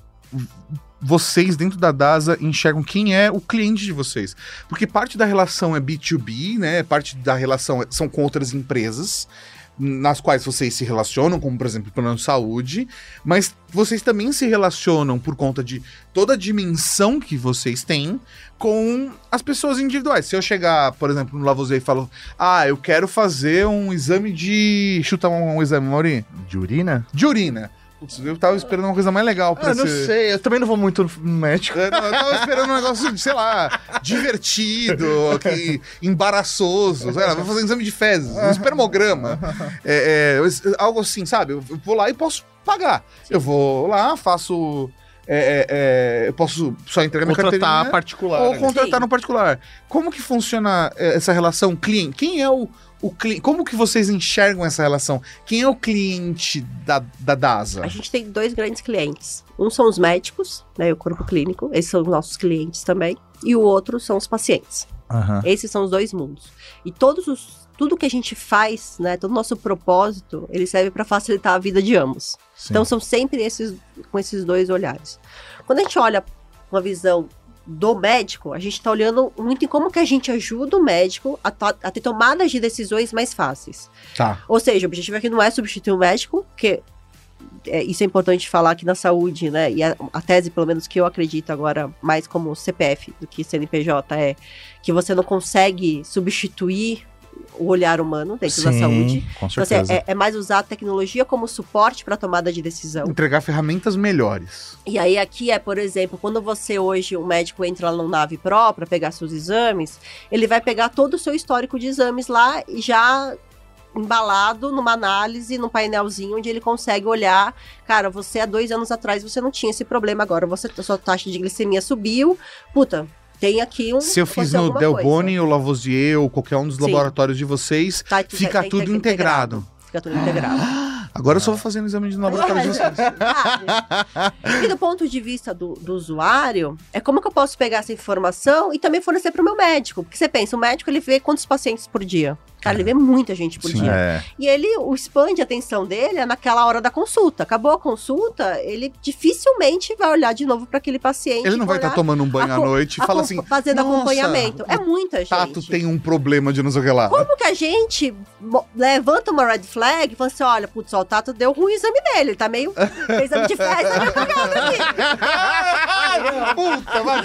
vocês dentro da DASA enxergam quem é o cliente de vocês. Porque parte da relação é B2B, né? Parte da relação é- são com outras empresas nas quais vocês se relacionam, como por exemplo o plano de saúde, mas vocês também se relacionam por conta de toda a dimensão que vocês têm com as pessoas individuais. Se eu chegar, por exemplo, no Lavoisier e falo, ah, eu quero fazer um exame de. Chuta um, um exame, Mauri. De urina? De urina. Putz, eu tava esperando uma coisa mais legal pra Ah, não ser- sei. Eu também não vou muito no médico. eu, não, eu tava esperando um negócio, sei lá, divertido, que, embaraçoso, sei lá, vou fazer um exame de fezes, um espermograma. É, é, algo assim, sabe? Eu vou lá e posso pagar. Eu vou lá, faço. É, é, é, eu posso só entregar minha Contratar carteirinha particular. ou né? contratar Sim. no particular. Como que funciona é, essa relação cliente? Quem é o, o cliente? Como que vocês enxergam essa relação? Quem é o cliente da, da DASA? A gente tem dois grandes clientes. Um são os médicos, né, o corpo clínico, esses são os nossos clientes também, e o outro são os pacientes. Aham. Esses são os dois mundos. E todos os tudo que a gente faz, né, todo o nosso propósito, ele serve para facilitar a vida de ambos. Sim. Então são sempre esses com esses dois olhares. Quando a gente olha uma visão do médico, a gente está olhando muito em como que a gente ajuda o médico a, to- a ter tomadas de decisões mais fáceis. Tá. Ou seja, o objetivo aqui não é substituir o médico, porque é, isso é importante falar aqui na saúde, né? E a, a tese, pelo menos que eu acredito agora, mais como CPF do que CNPJ, é que você não consegue substituir o olhar humano dentro da Sim, saúde. Com Então, assim, certeza. é, é mais usar a tecnologia como suporte para tomada de decisão. Entregar ferramentas melhores. E aí aqui é, por exemplo, quando você hoje, o médico entra lá no nave Pro para pegar seus exames, ele vai pegar todo o seu histórico de exames lá e já embalado numa análise, num painelzinho, onde ele consegue olhar, cara, você há dois anos atrás você não tinha esse problema, agora você, sua taxa de glicemia subiu, puta, tem aqui um. Se eu fiz no Delboni, ou Lavoisier, ou qualquer um dos Sim. laboratórios de vocês, tá, fica tudo integrado. integrado. Fica tudo integrado. Agora eu só vou fazendo exame de laboratório de vocês. e do ponto de vista do, do, usuário, é como que eu posso pegar essa informação e também fornecer para o meu médico? Porque você pensa, o médico ele vê quantos pacientes por dia? Cara, ele vê muita gente por Sim, dia. É. E ele, o expande a atenção dele é naquela hora da consulta. Acabou a consulta, ele dificilmente vai olhar de novo para aquele paciente. Ele não vai estar tá tomando um banho à noite e fala assim. Fazendo acompanhamento. É muita gente. Tato tem um problema de não sei o que lá. Como que a gente levanta uma red flag e fala assim: olha, putz, o Tato deu ruim o exame dele. Ele tá meio. exame de festa, tá meio cagado aqui. Puta, vai,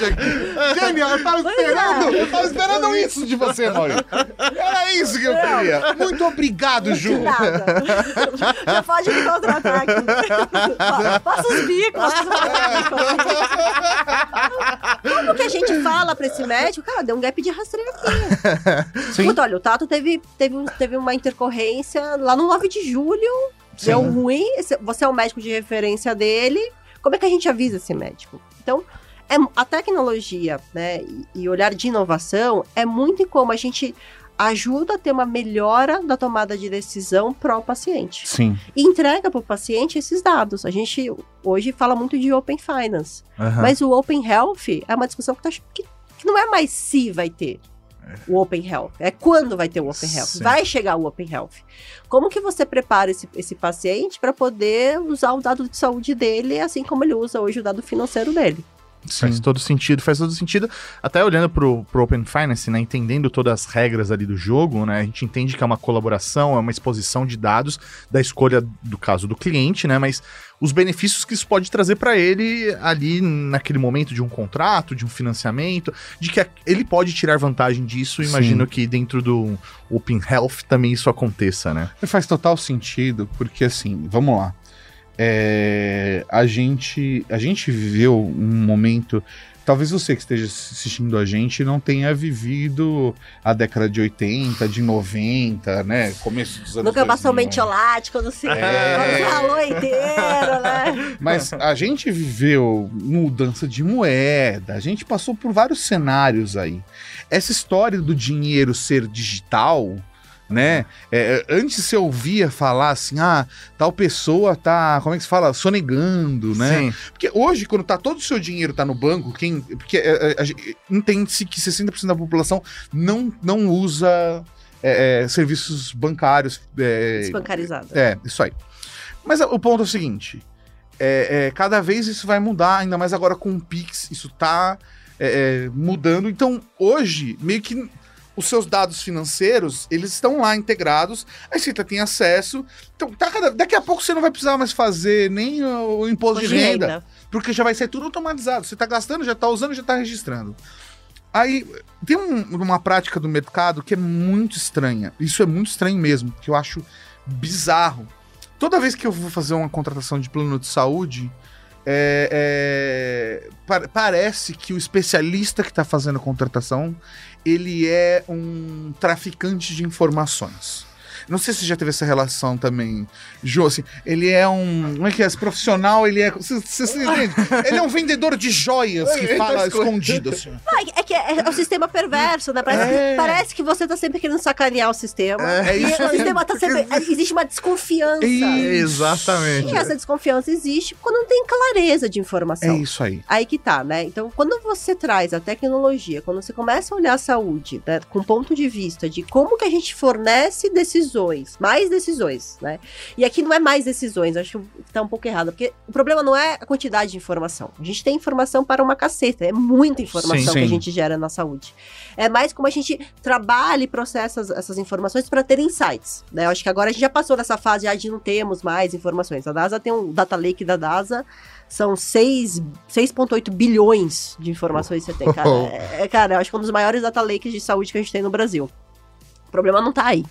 Genial, eu tava pois esperando. É. Eu tava esperando isso de você, Maurício. Era isso que eu queria. Muito obrigado, Ju. Nada. Já pode me contratar aqui. Faça os bicos. Como que a gente fala pra esse médico? Cara, deu um gap de rastreio aqui. Sim. Puta, olha, o Tato teve, teve, teve uma intercorrência lá no 9 de julho. Sim. Deu ruim. Você é o médico de referência dele. Como é que a gente avisa esse médico? Então, é, a tecnologia né, e, olhar de inovação é muito em como a gente ajuda a ter uma melhora da tomada de decisão para o paciente. Sim. E entrega para o paciente esses dados. A gente hoje fala muito de Open Finance, uhum. mas o Open Health é uma discussão que, tá, que, que não é mais se vai ter o Open Health. É quando vai ter o Open Health. Sim. Vai chegar o Open Health. Como que você prepara esse, esse paciente para poder usar o dado de saúde dele, assim como ele usa hoje o dado financeiro dele? Sim. Faz todo sentido, faz todo sentido. Até olhando pro, pro Open Finance, né, entendendo todas as regras ali do jogo, né, a gente entende que é uma colaboração, é uma exposição de dados da escolha do caso do cliente, né, mas os benefícios que isso pode trazer para ele ali naquele momento de um contrato, de um financiamento, de que ele pode tirar vantagem disso. Imagino que dentro do Open Health também isso aconteça, né? Faz total sentido, porque assim, vamos lá é, a gente a gente viveu um momento talvez você que esteja assistindo a gente não tenha vivido a década de 80, de 90, né? Começo dos anos Nunca passou mentiolate quando se é... ralou inteiro, né? Mas a gente viveu mudança de moeda, a gente passou por vários cenários aí. Essa história do dinheiro ser digital, né? É, antes você ouvia falar assim, ah, tal pessoa tá, como é que se fala, sonegando, né? Sim. Porque hoje, quando tá todo o seu dinheiro tá no banco, quem, porque é, é, entende-se que 60% da população não, não usa é, é, serviços bancários. É, Desbancarizados. É, isso aí. Mas o ponto é o seguinte, é, cada vez isso vai mudar, ainda mais agora com o Pix, isso tá mudando. Então, hoje, meio que os seus dados financeiros, eles estão lá integrados, a Cita tem acesso. Então, tá, daqui a pouco você não vai precisar mais fazer nem o, o imposto de, de renda, renda, porque já vai ser tudo automatizado. Você está gastando, já está usando, já está registrando. Aí, tem um, uma prática do mercado que é muito estranha. Isso é muito estranho mesmo, que eu acho bizarro. Toda vez que eu vou fazer uma contratação de plano de saúde, é, é, pa parece que o especialista que está fazendo a contratação ele é um traficante de informações. Não sei se já teve essa relação também, Jô, assim, ele é um. Como é que é? Esse profissional, ele é. Você, você, entende? Ele é um vendedor de joias que fala escondido, assim. Não, é que é, é, o sistema perverso, né? Parece, é. que, parece que você tá sempre querendo sacanear o sistema. É, é isso. o sistema tá sempre. Existe uma desconfiança. exatamente. E essa desconfiança existe quando não tem clareza de informação. É isso aí. Aí que tá, né? Então, quando você traz a tecnologia, quando você começa a olhar a saúde, né, com ponto de vista de como que a gente fornece decisões decisões, mais decisões, né? E aqui não é mais decisões, acho que tá um pouco errado, porque o problema não é a quantidade de informação. A gente tem informação para uma caceta, é muita informação sim, sim. que a gente gera na saúde. É mais como a gente trabalha e processa essas informações para ter insights, né? Eu acho que agora a gente já passou dessa fase já de não temos mais informações. A DASA tem um data lake da DASA são 6,8 bilhões de informações que você tem, cara. É, é, cara, eu acho que é um dos maiores data lakes de saúde que a gente tem no Brasil. O problema não tá aí.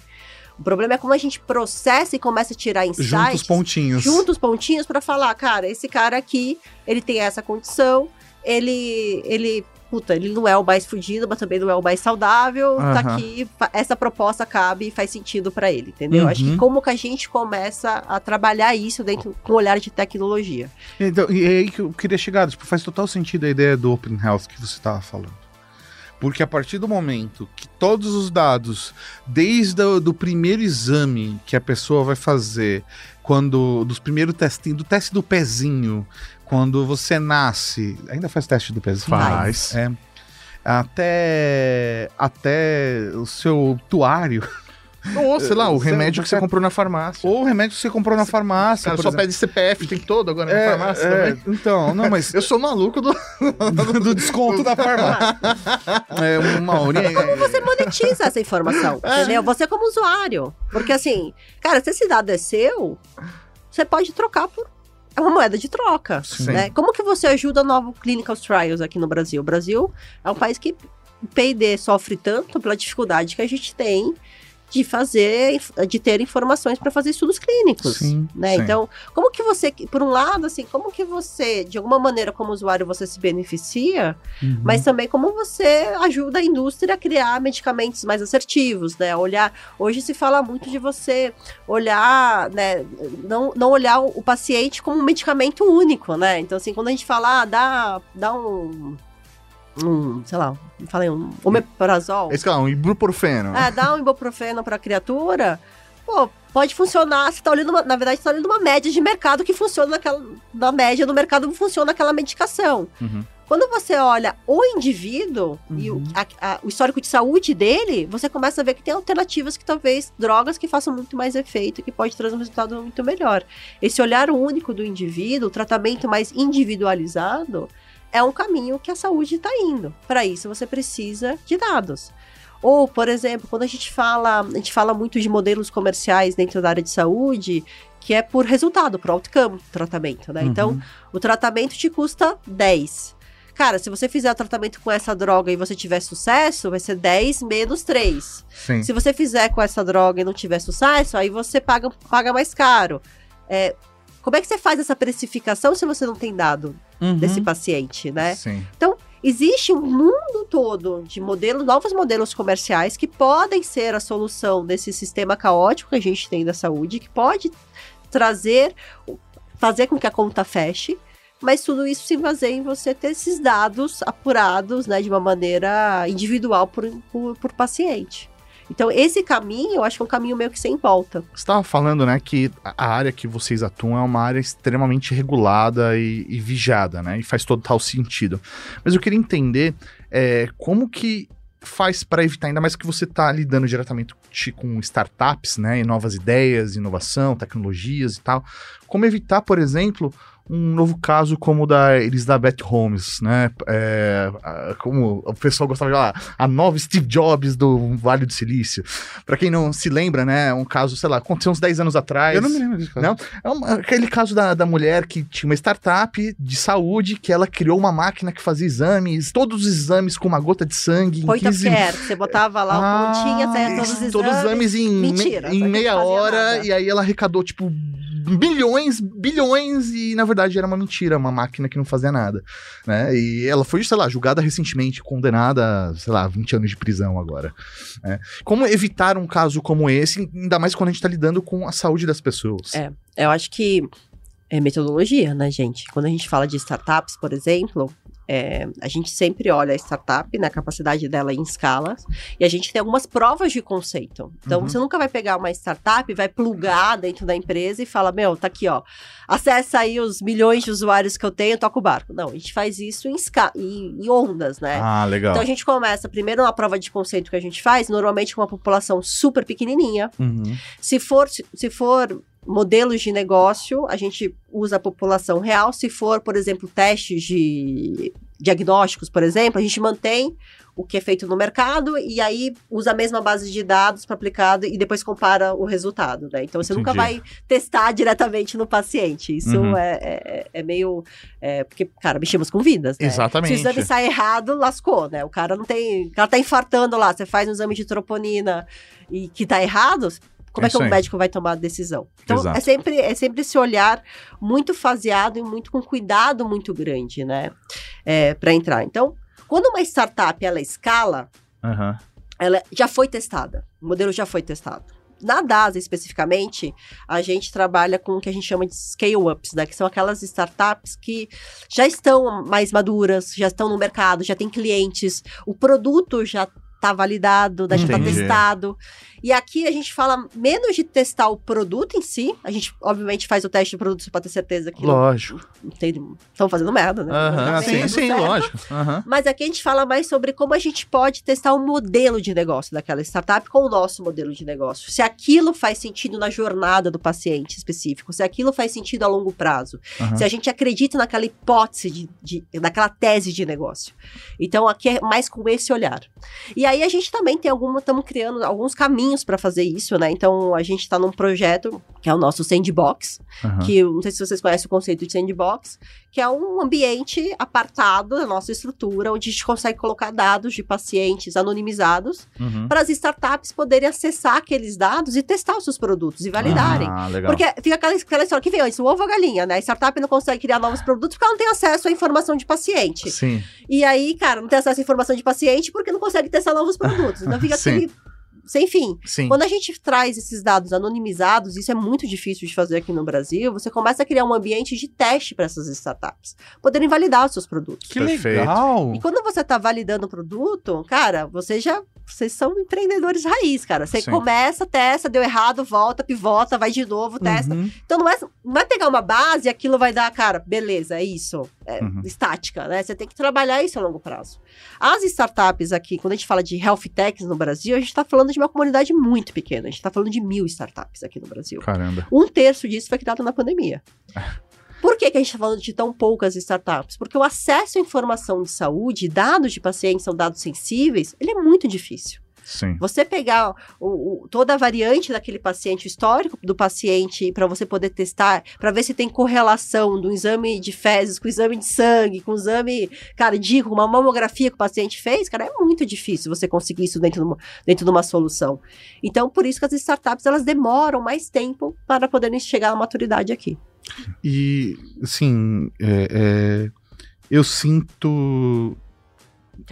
O problema é como a gente processa e começa a tirar insights. Junta os pontinhos. Junta os pontinhos para falar, cara, esse cara aqui, ele tem essa condição, ele, ele puta, ele não é o mais fudido, mas também não é o mais saudável, tá Aham. aqui, essa proposta cabe e faz sentido pra ele, entendeu? Uhum. Acho que como que a gente começa a trabalhar isso dentro com um olhar de tecnologia. Então, e é aí que eu queria chegar, tipo, faz total sentido a ideia do Open Health que você estava falando. Porque a partir do momento que todos os dados, desde o do primeiro exame que a pessoa vai fazer, quando dos primeiros testes, do teste do pezinho, quando você nasce, ainda faz teste do pezinho? Faz. É, até até o seu tuário Ou, sei lá, o Você- remédio que você comprou na farmácia. ou o remédio que você comprou na farmácia. cara só exemplo. pede CPF o tempo todo agora na É, farmácia é, também. Então, não, mas Eu sou maluco do. do desconto da farmácia. É uma Como você monetiza essa informação, É. entendeu? Você como usuário. Porque assim, cara, se esse dado é seu, você pode trocar por... É uma moeda de troca, Sim. né? Como que você ajuda novo clinical trials aqui no Brasil? O Brasil é um país que o P&D sofre tanto pela dificuldade que a gente tem de fazer, de ter informações para fazer estudos clínicos. Sim, né? sim. Então, como que você, por um lado, assim, como que você, de alguma maneira, como usuário, você se beneficia, Uhum. mas também como você ajuda a indústria a criar medicamentos mais assertivos, né? Olhar, hoje se fala muito de você olhar, né? Não, não olhar o, paciente como um medicamento único, né? Então, assim, quando a gente fala, ah, dá, dá um, um, sei lá, falei um omeprazol, Esse cara, um ibuprofeno. ah, dá um ibuprofeno pra criatura, pô, pode funcionar. Você tá olhando, uma- na verdade, você tá olhando uma média de mercado que funciona naquela. Na média do mercado funciona aquela medicação. Uhum. Quando você olha o indivíduo e o, Uhum. a- a- o histórico de saúde dele, você começa a ver que tem alternativas que talvez, drogas que façam muito mais efeito e que pode trazer um resultado muito melhor. Esse olhar único do indivíduo, o tratamento mais individualizado, é um caminho que a saúde está indo. Para isso, você precisa de dados. Ou, por exemplo, quando a gente fala, a gente fala muito de modelos comerciais dentro da área de saúde, que é por resultado, por outcome tratamento, né? Então, Uhum. o tratamento te custa 10. Cara, se você fizer o tratamento com essa droga e você tiver sucesso, vai ser 10 menos 3. Sim. Se você fizer com essa droga e não tiver sucesso, aí você paga, paga mais caro. É, como é que você faz essa precificação se você não tem dado Uhum. desse paciente, né? Sim. Existe um mundo todo de modelos, novos modelos comerciais que podem ser a solução desse sistema caótico que a gente tem da saúde, que pode trazer, fazer com que a conta feche, mas tudo isso se baseia em você ter esses dados apurados, né, de uma maneira individual por, por, por paciente. Então, esse caminho, eu acho que é um caminho meio que sem volta. Você estava falando, né, que a área que vocês atuam é uma área extremamente regulada e, e vigiada, né? E faz total sentido. Mas eu queria entender é, como que faz para evitar, ainda mais que você está lidando diretamente com startups, né? E novas ideias, inovação, tecnologias e tal. Como evitar, por exemplo, um novo caso como o da Elizabeth Holmes, né? É, como o pessoal gostava de falar, a nova Steve Jobs do Vale do Silício. Pra quem não se lembra, né? Um caso, sei lá, aconteceu uns 10 anos atrás. Eu não me lembro disso. Não? É uma- aquele caso da, da mulher que tinha uma startup de saúde, que ela criou uma máquina que fazia exames, todos os exames com uma gota de sangue. em Point of 15 care, você botava lá o pontinho, saia todos os exames. Todos os exames em, Mentira, em só que meia hora, nada. e aí ela arrecadou, tipo, bilhões, bilhões, e na verdade era uma mentira, uma máquina que não fazia nada, né? E ela foi, sei lá, julgada recentemente, condenada, sei lá, 20 anos de prisão agora. né? Como evitar um caso como esse, ainda mais quando a gente tá lidando com a saúde das pessoas? É. Eu acho que é metodologia, né, gente? Quando a gente fala de startups, por exemplo, é, a gente sempre olha a startup, né, a capacidade dela em escalas, e a gente tem algumas provas de conceito. Então, Uhum. você nunca vai pegar uma startup, vai plugar dentro da empresa e fala, meu, tá aqui, ó, acessa aí os milhões de usuários que eu tenho, toca o barco. Não, a gente faz isso em, em, em ondas, né? Ah, legal. Então a gente começa primeiro na prova de conceito que a gente faz, normalmente com uma população super pequenininha, Uhum. se for, se for modelos de negócio, a gente usa a população real. Se for, por exemplo, testes de diagnósticos, por exemplo, a gente mantém o que é feito no mercado e aí usa a mesma base de dados para aplicado e depois compara o resultado, né? Então você nunca Entendi. vai testar diretamente no paciente. Isso Uhum. é, é, é meio. é, porque, cara, mexemos com vidas, né? Exatamente. Se o exame sai errado, lascou, né? O cara não tem. O cara tá infartando lá, você faz um exame de troponina e que tá errado. Como É é, que o aí. médico vai tomar a decisão? Então, Exato. é sempre, é sempre esse olhar muito faseado e muito com cuidado muito grande, né? É, para entrar. Então, Quando uma startup ela escala, Aham. ela já foi testada. O modelo já foi testado. Na DASA, especificamente, a gente trabalha com o que a gente chama de scale-ups, né? Que são aquelas startups que já estão mais maduras, já estão no mercado, já tem clientes, o produto já está validado, né, já está testado. E aqui a gente fala menos de testar o produto em si. A gente, obviamente, faz o teste do produto para ter certeza que Lógico. estão fazendo merda, né? Tá Sim, sim, certo. lógico. Mas aqui a gente fala mais sobre como a gente pode testar o modelo de negócio daquela startup com o nosso modelo de negócio. Se aquilo faz sentido na jornada do paciente específico, se aquilo faz sentido a longo prazo, se a gente acredita naquela hipótese, de, de, naquela tese de negócio. Então aqui é mais com esse olhar. E aí a gente também tem alguma, estamos criando alguns caminhos para fazer isso, né? Então a gente está num projeto que é o nosso Sandbox, Aham. que não sei se vocês conhecem o conceito de sandbox, que é um ambiente apartado da nossa estrutura, onde a gente consegue colocar dados de pacientes anonimizados Uhum. para as startups poderem acessar aqueles dados e testar os seus produtos e validarem. Ah, legal. Porque fica aquela, aquela história que vem antes, o ovo ou a galinha, né? A startup não consegue criar novos produtos porque ela não tem acesso à informação de paciente. Sim. E aí, cara, não tem acesso à informação de paciente porque não consegue testar novos produtos. Então fica aquele sem fim. Sim. Quando a gente traz esses dados anonimizados, isso é muito difícil de fazer aqui no Brasil, você começa a criar um ambiente de teste para essas startups poderem validar os seus produtos. Que Perfeito. legal. E quando você está validando o produto, cara, você já. Vocês são empreendedores raiz, cara. Você Sim. começa, testa, deu errado, volta, pivota, vai de novo, testa. Uhum. Então não é, não é pegar uma base e aquilo vai dar, cara, beleza, é isso. É Uhum. estática, né? Você tem que trabalhar isso a longo prazo. As startups aqui, quando a gente fala de health techs no Brasil, a gente está falando de uma comunidade muito pequena. A gente está falando de mil startups aqui no Brasil. Caramba. Um terço disso foi criado na pandemia. Por que, que a gente está falando de tão poucas startups? Porque o acesso à informação de saúde, dados de pacientes são dados sensíveis, ele é muito difícil. Sim. Você pegar o- o- toda a variante daquele paciente, o histórico do paciente, para você poder testar, para ver se tem correlação do exame de fezes com o exame de sangue, com o exame cardíaco, uma mamografia que o paciente fez, cara, é muito difícil você conseguir isso dentro de uma, dentro de uma solução. Então, por isso que as startups elas demoram mais tempo para poderem chegar à maturidade aqui. E, assim, é, é, eu sinto.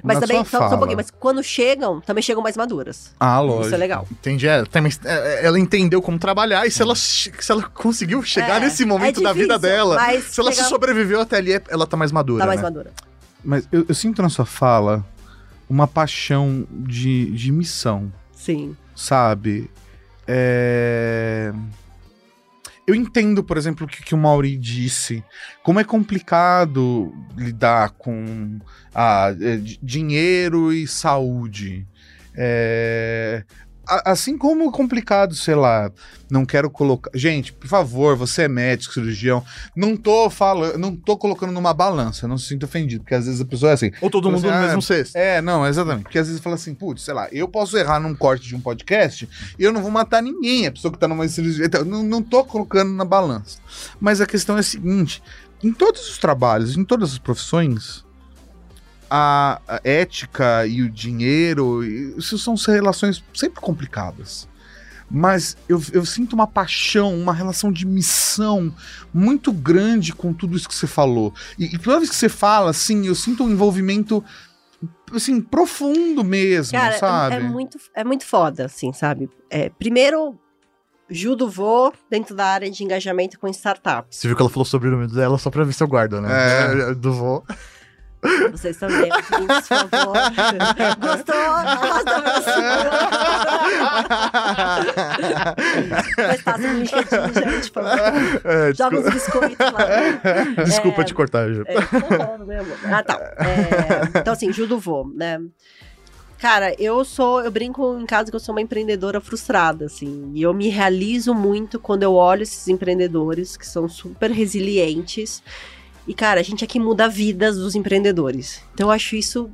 Mas também, só, só um pouquinho, mas quando chegam, também chegam mais maduras. Ah, lógico. Isso é legal. Entendi. É, tem- mas, é, ela entendeu como trabalhar e se ela, se ela conseguiu chegar É, nesse momento é da vida difícil, dela, se ela sobreviveu até ali, ela tá mais madura. Tá mais né? madura. Mas eu, eu sinto na sua fala uma paixão de, de missão, Sim. sabe? É... Eu entendo, por exemplo, o que, que o Mauri disse. Como é complicado lidar com ah, é, di- dinheiro e saúde. É, Assim como complicado, sei lá, não quero colocar. Gente, por favor, você é médico, cirurgião. Não tô falando, não tô colocando numa balança, não se sinta ofendido, porque às vezes a pessoa é assim. Ou todo mundo Você- no ah, mesmo cesto. É, não, exatamente. Porque às vezes fala assim, putz, sei lá, eu posso errar num corte de um podcast e eu não vou matar ninguém, a pessoa que tá numa cirurgia. Então, não, não tô colocando na balança. Mas a questão é a seguinte: em todos os trabalhos, em todas as profissões, a, a ética e o dinheiro, isso são relações sempre complicadas. Mas eu, eu sinto uma paixão, uma relação de missão muito grande com tudo isso que você falou. E, e toda vez que você fala, assim, eu sinto um envolvimento, assim, profundo mesmo, Cara, é- sabe? É, muito, é muito foda, assim, sabe? É, primeiro, Ju do Vô dentro da área de engajamento com startups. Você viu que ela falou sobre o nome dela só pra ver se eu guardo, né? É. Do vô. Vocês também, por favor. Gostou? Arrasta pra cima. Mas passa no LinkedIn, gente, por favor. É, Joga uns desculpa, biscoitos lá. desculpa É, te cortar, Ju. É, falando mesmo. Ah, tá. É, então, assim, Ju Vô, né? Cara, eu sou, eu brinco em casa que eu sou uma empreendedora frustrada, assim, e eu me realizo muito quando eu olho esses empreendedores que são super resilientes. E, cara, a gente aqui muda vidas dos empreendedores. Então, eu acho isso.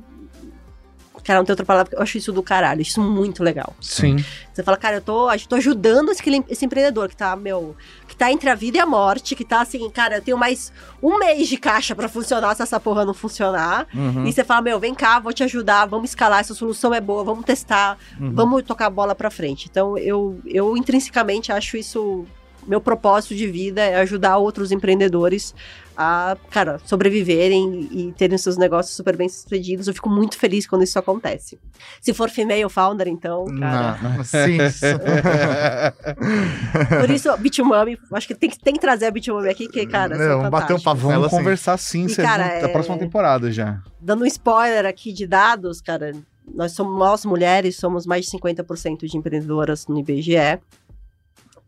Cara, não tem outra palavra, eu acho isso do caralho, isso muito legal. Sim. Você fala, cara, eu tô, eu tô ajudando esse, esse empreendedor que tá, meu, que tá entre a vida e a morte, que tá assim, cara, eu tenho mais um mês de caixa pra funcionar se essa porra não funcionar. Uhum. E você fala, meu, vem cá, vou te ajudar, vamos escalar, essa solução é boa, vamos testar, Uhum. vamos tocar a bola pra frente. Então, eu, eu intrinsecamente acho isso meu propósito de vida é ajudar outros empreendedores a, cara, sobreviverem e terem seus negócios super bem sucedidos. Eu fico muito feliz quando isso acontece. Se for female founder, então, cara. Não, sim. Por isso, Bitumami, acho que tem, que tem que trazer a Bitumami aqui, que, cara, Não, são bater um papo Vamos assim, conversar sim, E, cara, da é- próxima temporada já. Dando um spoiler aqui de dados, cara, nós somos, nós mulheres somos mais de 50% de empreendedoras no IBGE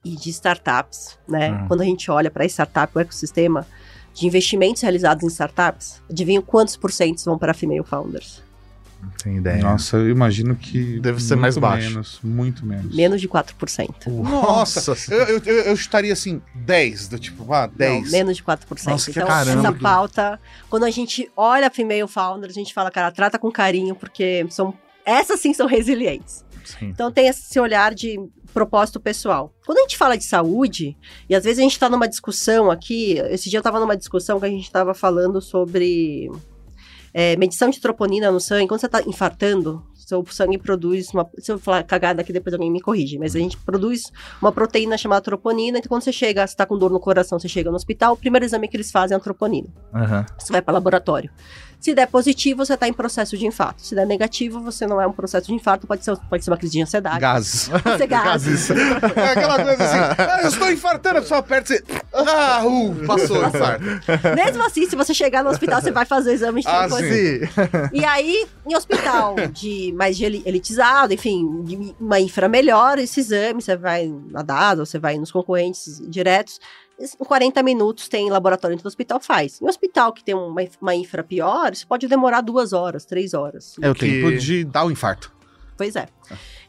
e de startups, né? Hum. Quando a gente olha para startup, o ecossistema de investimentos realizados em startups, adivinha quantos porcentos vão para female founders? Não tem ideia. Nossa, eu imagino que. Deve ser mais muito baixo. Menos, muito menos. Menos de 4%. Nossa, eu, eu, eu, eu estaria assim, 10, do tipo, ah, 10. Não, menos de 4%. Nossa, então, caramba. essa pauta, quando a gente olha female founders, a gente fala, cara, trata com carinho, porque são essas sim são resilientes. Sim. Então tem esse olhar de propósito pessoal. Quando a gente fala de saúde, e às vezes a gente tá numa discussão aqui, esse dia eu tava numa discussão que a gente tava falando sobre é, medição de troponina no sangue, quando você tá infartando, seu sangue produz uma. Se eu falar cagada aqui, depois alguém me corrige, mas a gente produz uma proteína chamada troponina, então quando você chega, você tá com dor no coração, você chega no hospital, o primeiro exame que eles fazem é a troponina. Aham. Você vai para laboratório. Se der positivo, você está em processo de infarto. Se der negativo, você não é um processo de infarto, pode ser, pode ser uma crise de ansiedade. Gases. Pode ser gases. É aquela coisa assim, ah, eu estou infartando, a pessoa aperta e você. Ah, uh, passou o infarto. Mesmo assim, se você chegar no hospital, você vai fazer exames de Ah, coisa. sim. E aí, em hospital de mais de eli- elitizado, enfim, de uma infra melhor, esse exame, você vai na DASA, você vai nos concorrentes diretos, 40 minutos tem laboratório dentro do hospital, faz. Em hospital que tem uma, uma infra pior, isso pode demorar duas horas, três horas. É o Que- tempo de dar o infarto. Pois é.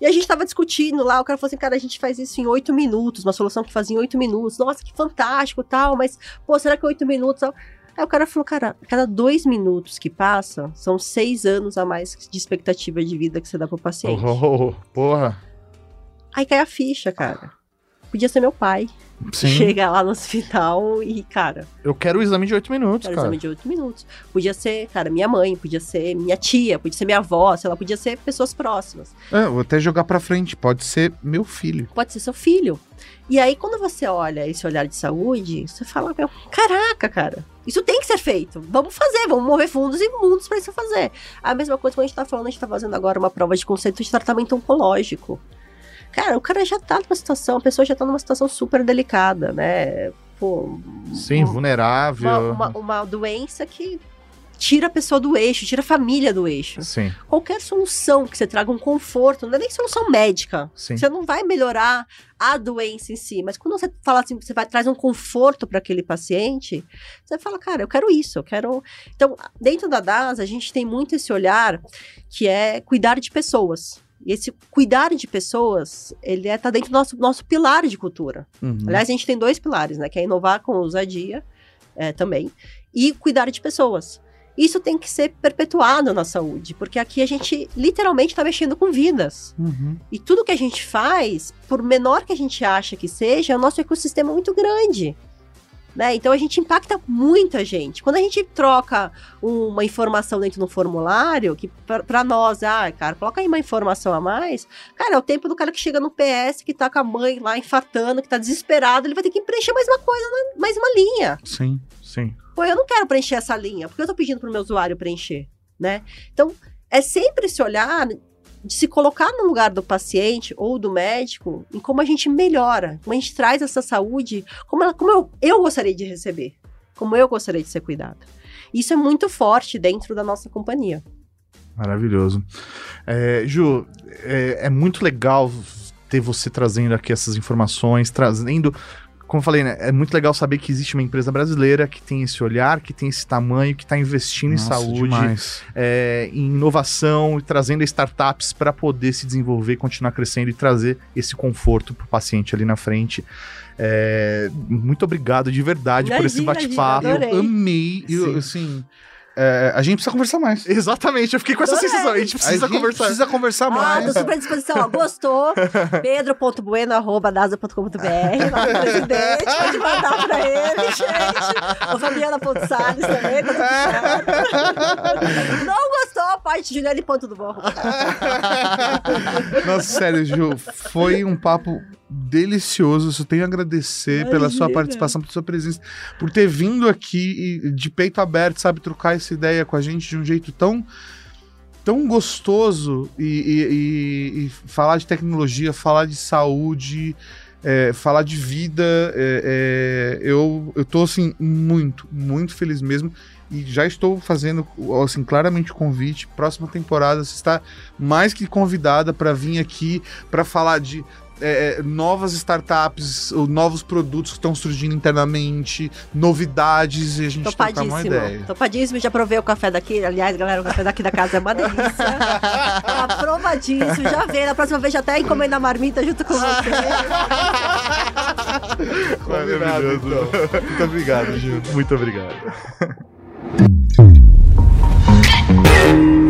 E a gente tava discutindo lá, o cara falou assim, cara, a gente faz isso em oito minutos, uma solução que fazia em oito minutos. Nossa, que fantástico tal, mas, pô, será que oito minutos? Tal? Aí o cara falou, cara, a cada dois minutos que passa, são seis anos a mais de expectativa de vida que você dá pro paciente. Oh, porra. Aí cai a ficha, cara. Podia ser meu pai. Sim. Chega lá no hospital e, cara, Eu quero o exame de 8 minutos, era cara. exame de oito minutos. Podia ser, cara, minha mãe, podia ser minha tia, podia ser minha avó, sei lá, podia ser pessoas próximas. É, vou até jogar pra frente, pode ser meu filho. pode ser seu filho. E aí, quando você olha esse olhar de saúde, você fala, meu, caraca, cara, isso tem que ser feito. Vamos fazer, vamos mover fundos e mundos pra isso fazer. A mesma coisa que a gente tá falando, a gente tá fazendo agora uma prova de conceito de tratamento oncológico. Cara, o cara já tá numa situação, a pessoa já tá numa situação super delicada, né? Pô, Sim, um- vulnerável. uma, uma, uma doença que tira a pessoa do eixo, tira a família do eixo. Sim, Qualquer solução que você traga um conforto, não é nem solução médica, sim. você não vai melhorar a doença em si, mas quando você fala assim, você vai traz um conforto para aquele paciente, você fala, cara, eu quero isso, eu quero. Então, dentro da DAS, a gente tem muito esse olhar que é cuidar de pessoas. E esse cuidar de pessoas, ele é, tá dentro do nosso, nosso pilar de cultura. Uhum. Aliás, a gente tem dois pilares, né? Que é inovar com ousadia é, também e cuidar de pessoas. Isso tem que ser perpetuado na saúde, porque aqui a gente literalmente está mexendo com vidas. Uhum. E tudo que a gente faz, por menor que a gente acha que seja, o nosso ecossistema é muito grande. Né? Então a gente impacta muita gente. Quando a gente troca uma informação dentro do formulário, que para nós, ah, cara, coloca aí uma informação a mais, cara, é o tempo do cara que chega no PS, que tá com a mãe lá infartando, que tá desesperado, ele vai ter que preencher mais uma coisa, né? mais uma linha. Sim. Sim. Pô, eu não quero preencher essa linha, porque eu tô pedindo pro meu usuário preencher, né? Então, é sempre esse olhar de se colocar no lugar do paciente ou do médico em como a gente melhora, como a gente traz essa saúde, como, ela, como eu, eu gostaria de receber, como eu gostaria de ser cuidado. Isso é muito forte dentro da nossa companhia. Maravilhoso. É, Ju, é, é muito legal ter você trazendo aqui essas informações, trazendo. Como eu falei, né? É muito legal saber que existe uma empresa brasileira que tem esse olhar, que tem esse tamanho, que está investindo Nossa, em saúde, é, em inovação, e trazendo startups para poder se desenvolver, continuar crescendo e trazer esse conforto para o paciente ali na frente. É, muito obrigado de verdade por esse Imagina, bate-papo. imagina, Eu amei. Eu, Sim. assim, é, a gente precisa conversar mais. Exatamente, eu fiquei com essa Adorei. sensação. A gente precisa a gente conversar. precisa conversar Ah, mais. tô super à disposição. Ó, gostou? pedro.bueno.dasa.com.br lá do presidente. Pode mandar pra ele, gente. Ô, Fabiana Pontes Salles também, tá tudo. Não gostou? parte, Juliane Ponto do Morro. Nossa, sério, Ju, foi um papo delicioso. Só tenho a agradecer Imagina. pela sua participação, pela sua presença, por ter vindo aqui e de peito aberto, sabe, trocar essa ideia com a gente de um jeito tão tão gostoso e, e- e- e falar de tecnologia, falar de saúde, é, falar de vida. é, é, eu, eu tô assim muito, muito feliz mesmo. E já estou fazendo assim claramente o convite. Próxima temporada você está mais que convidada para vir aqui para falar de é, é, novas startups, ou novos produtos que estão surgindo internamente, novidades e a gente trocar uma Topadíssimo. ideia. Topadíssimo. Já provei o café daqui. Aliás, galera, o café daqui da casa é uma delícia. Aprovadíssimo. Já veio. Na próxima vez já até encomenda a marmita junto com você. Maravilhoso. Muito obrigado, Gil. Muito obrigado.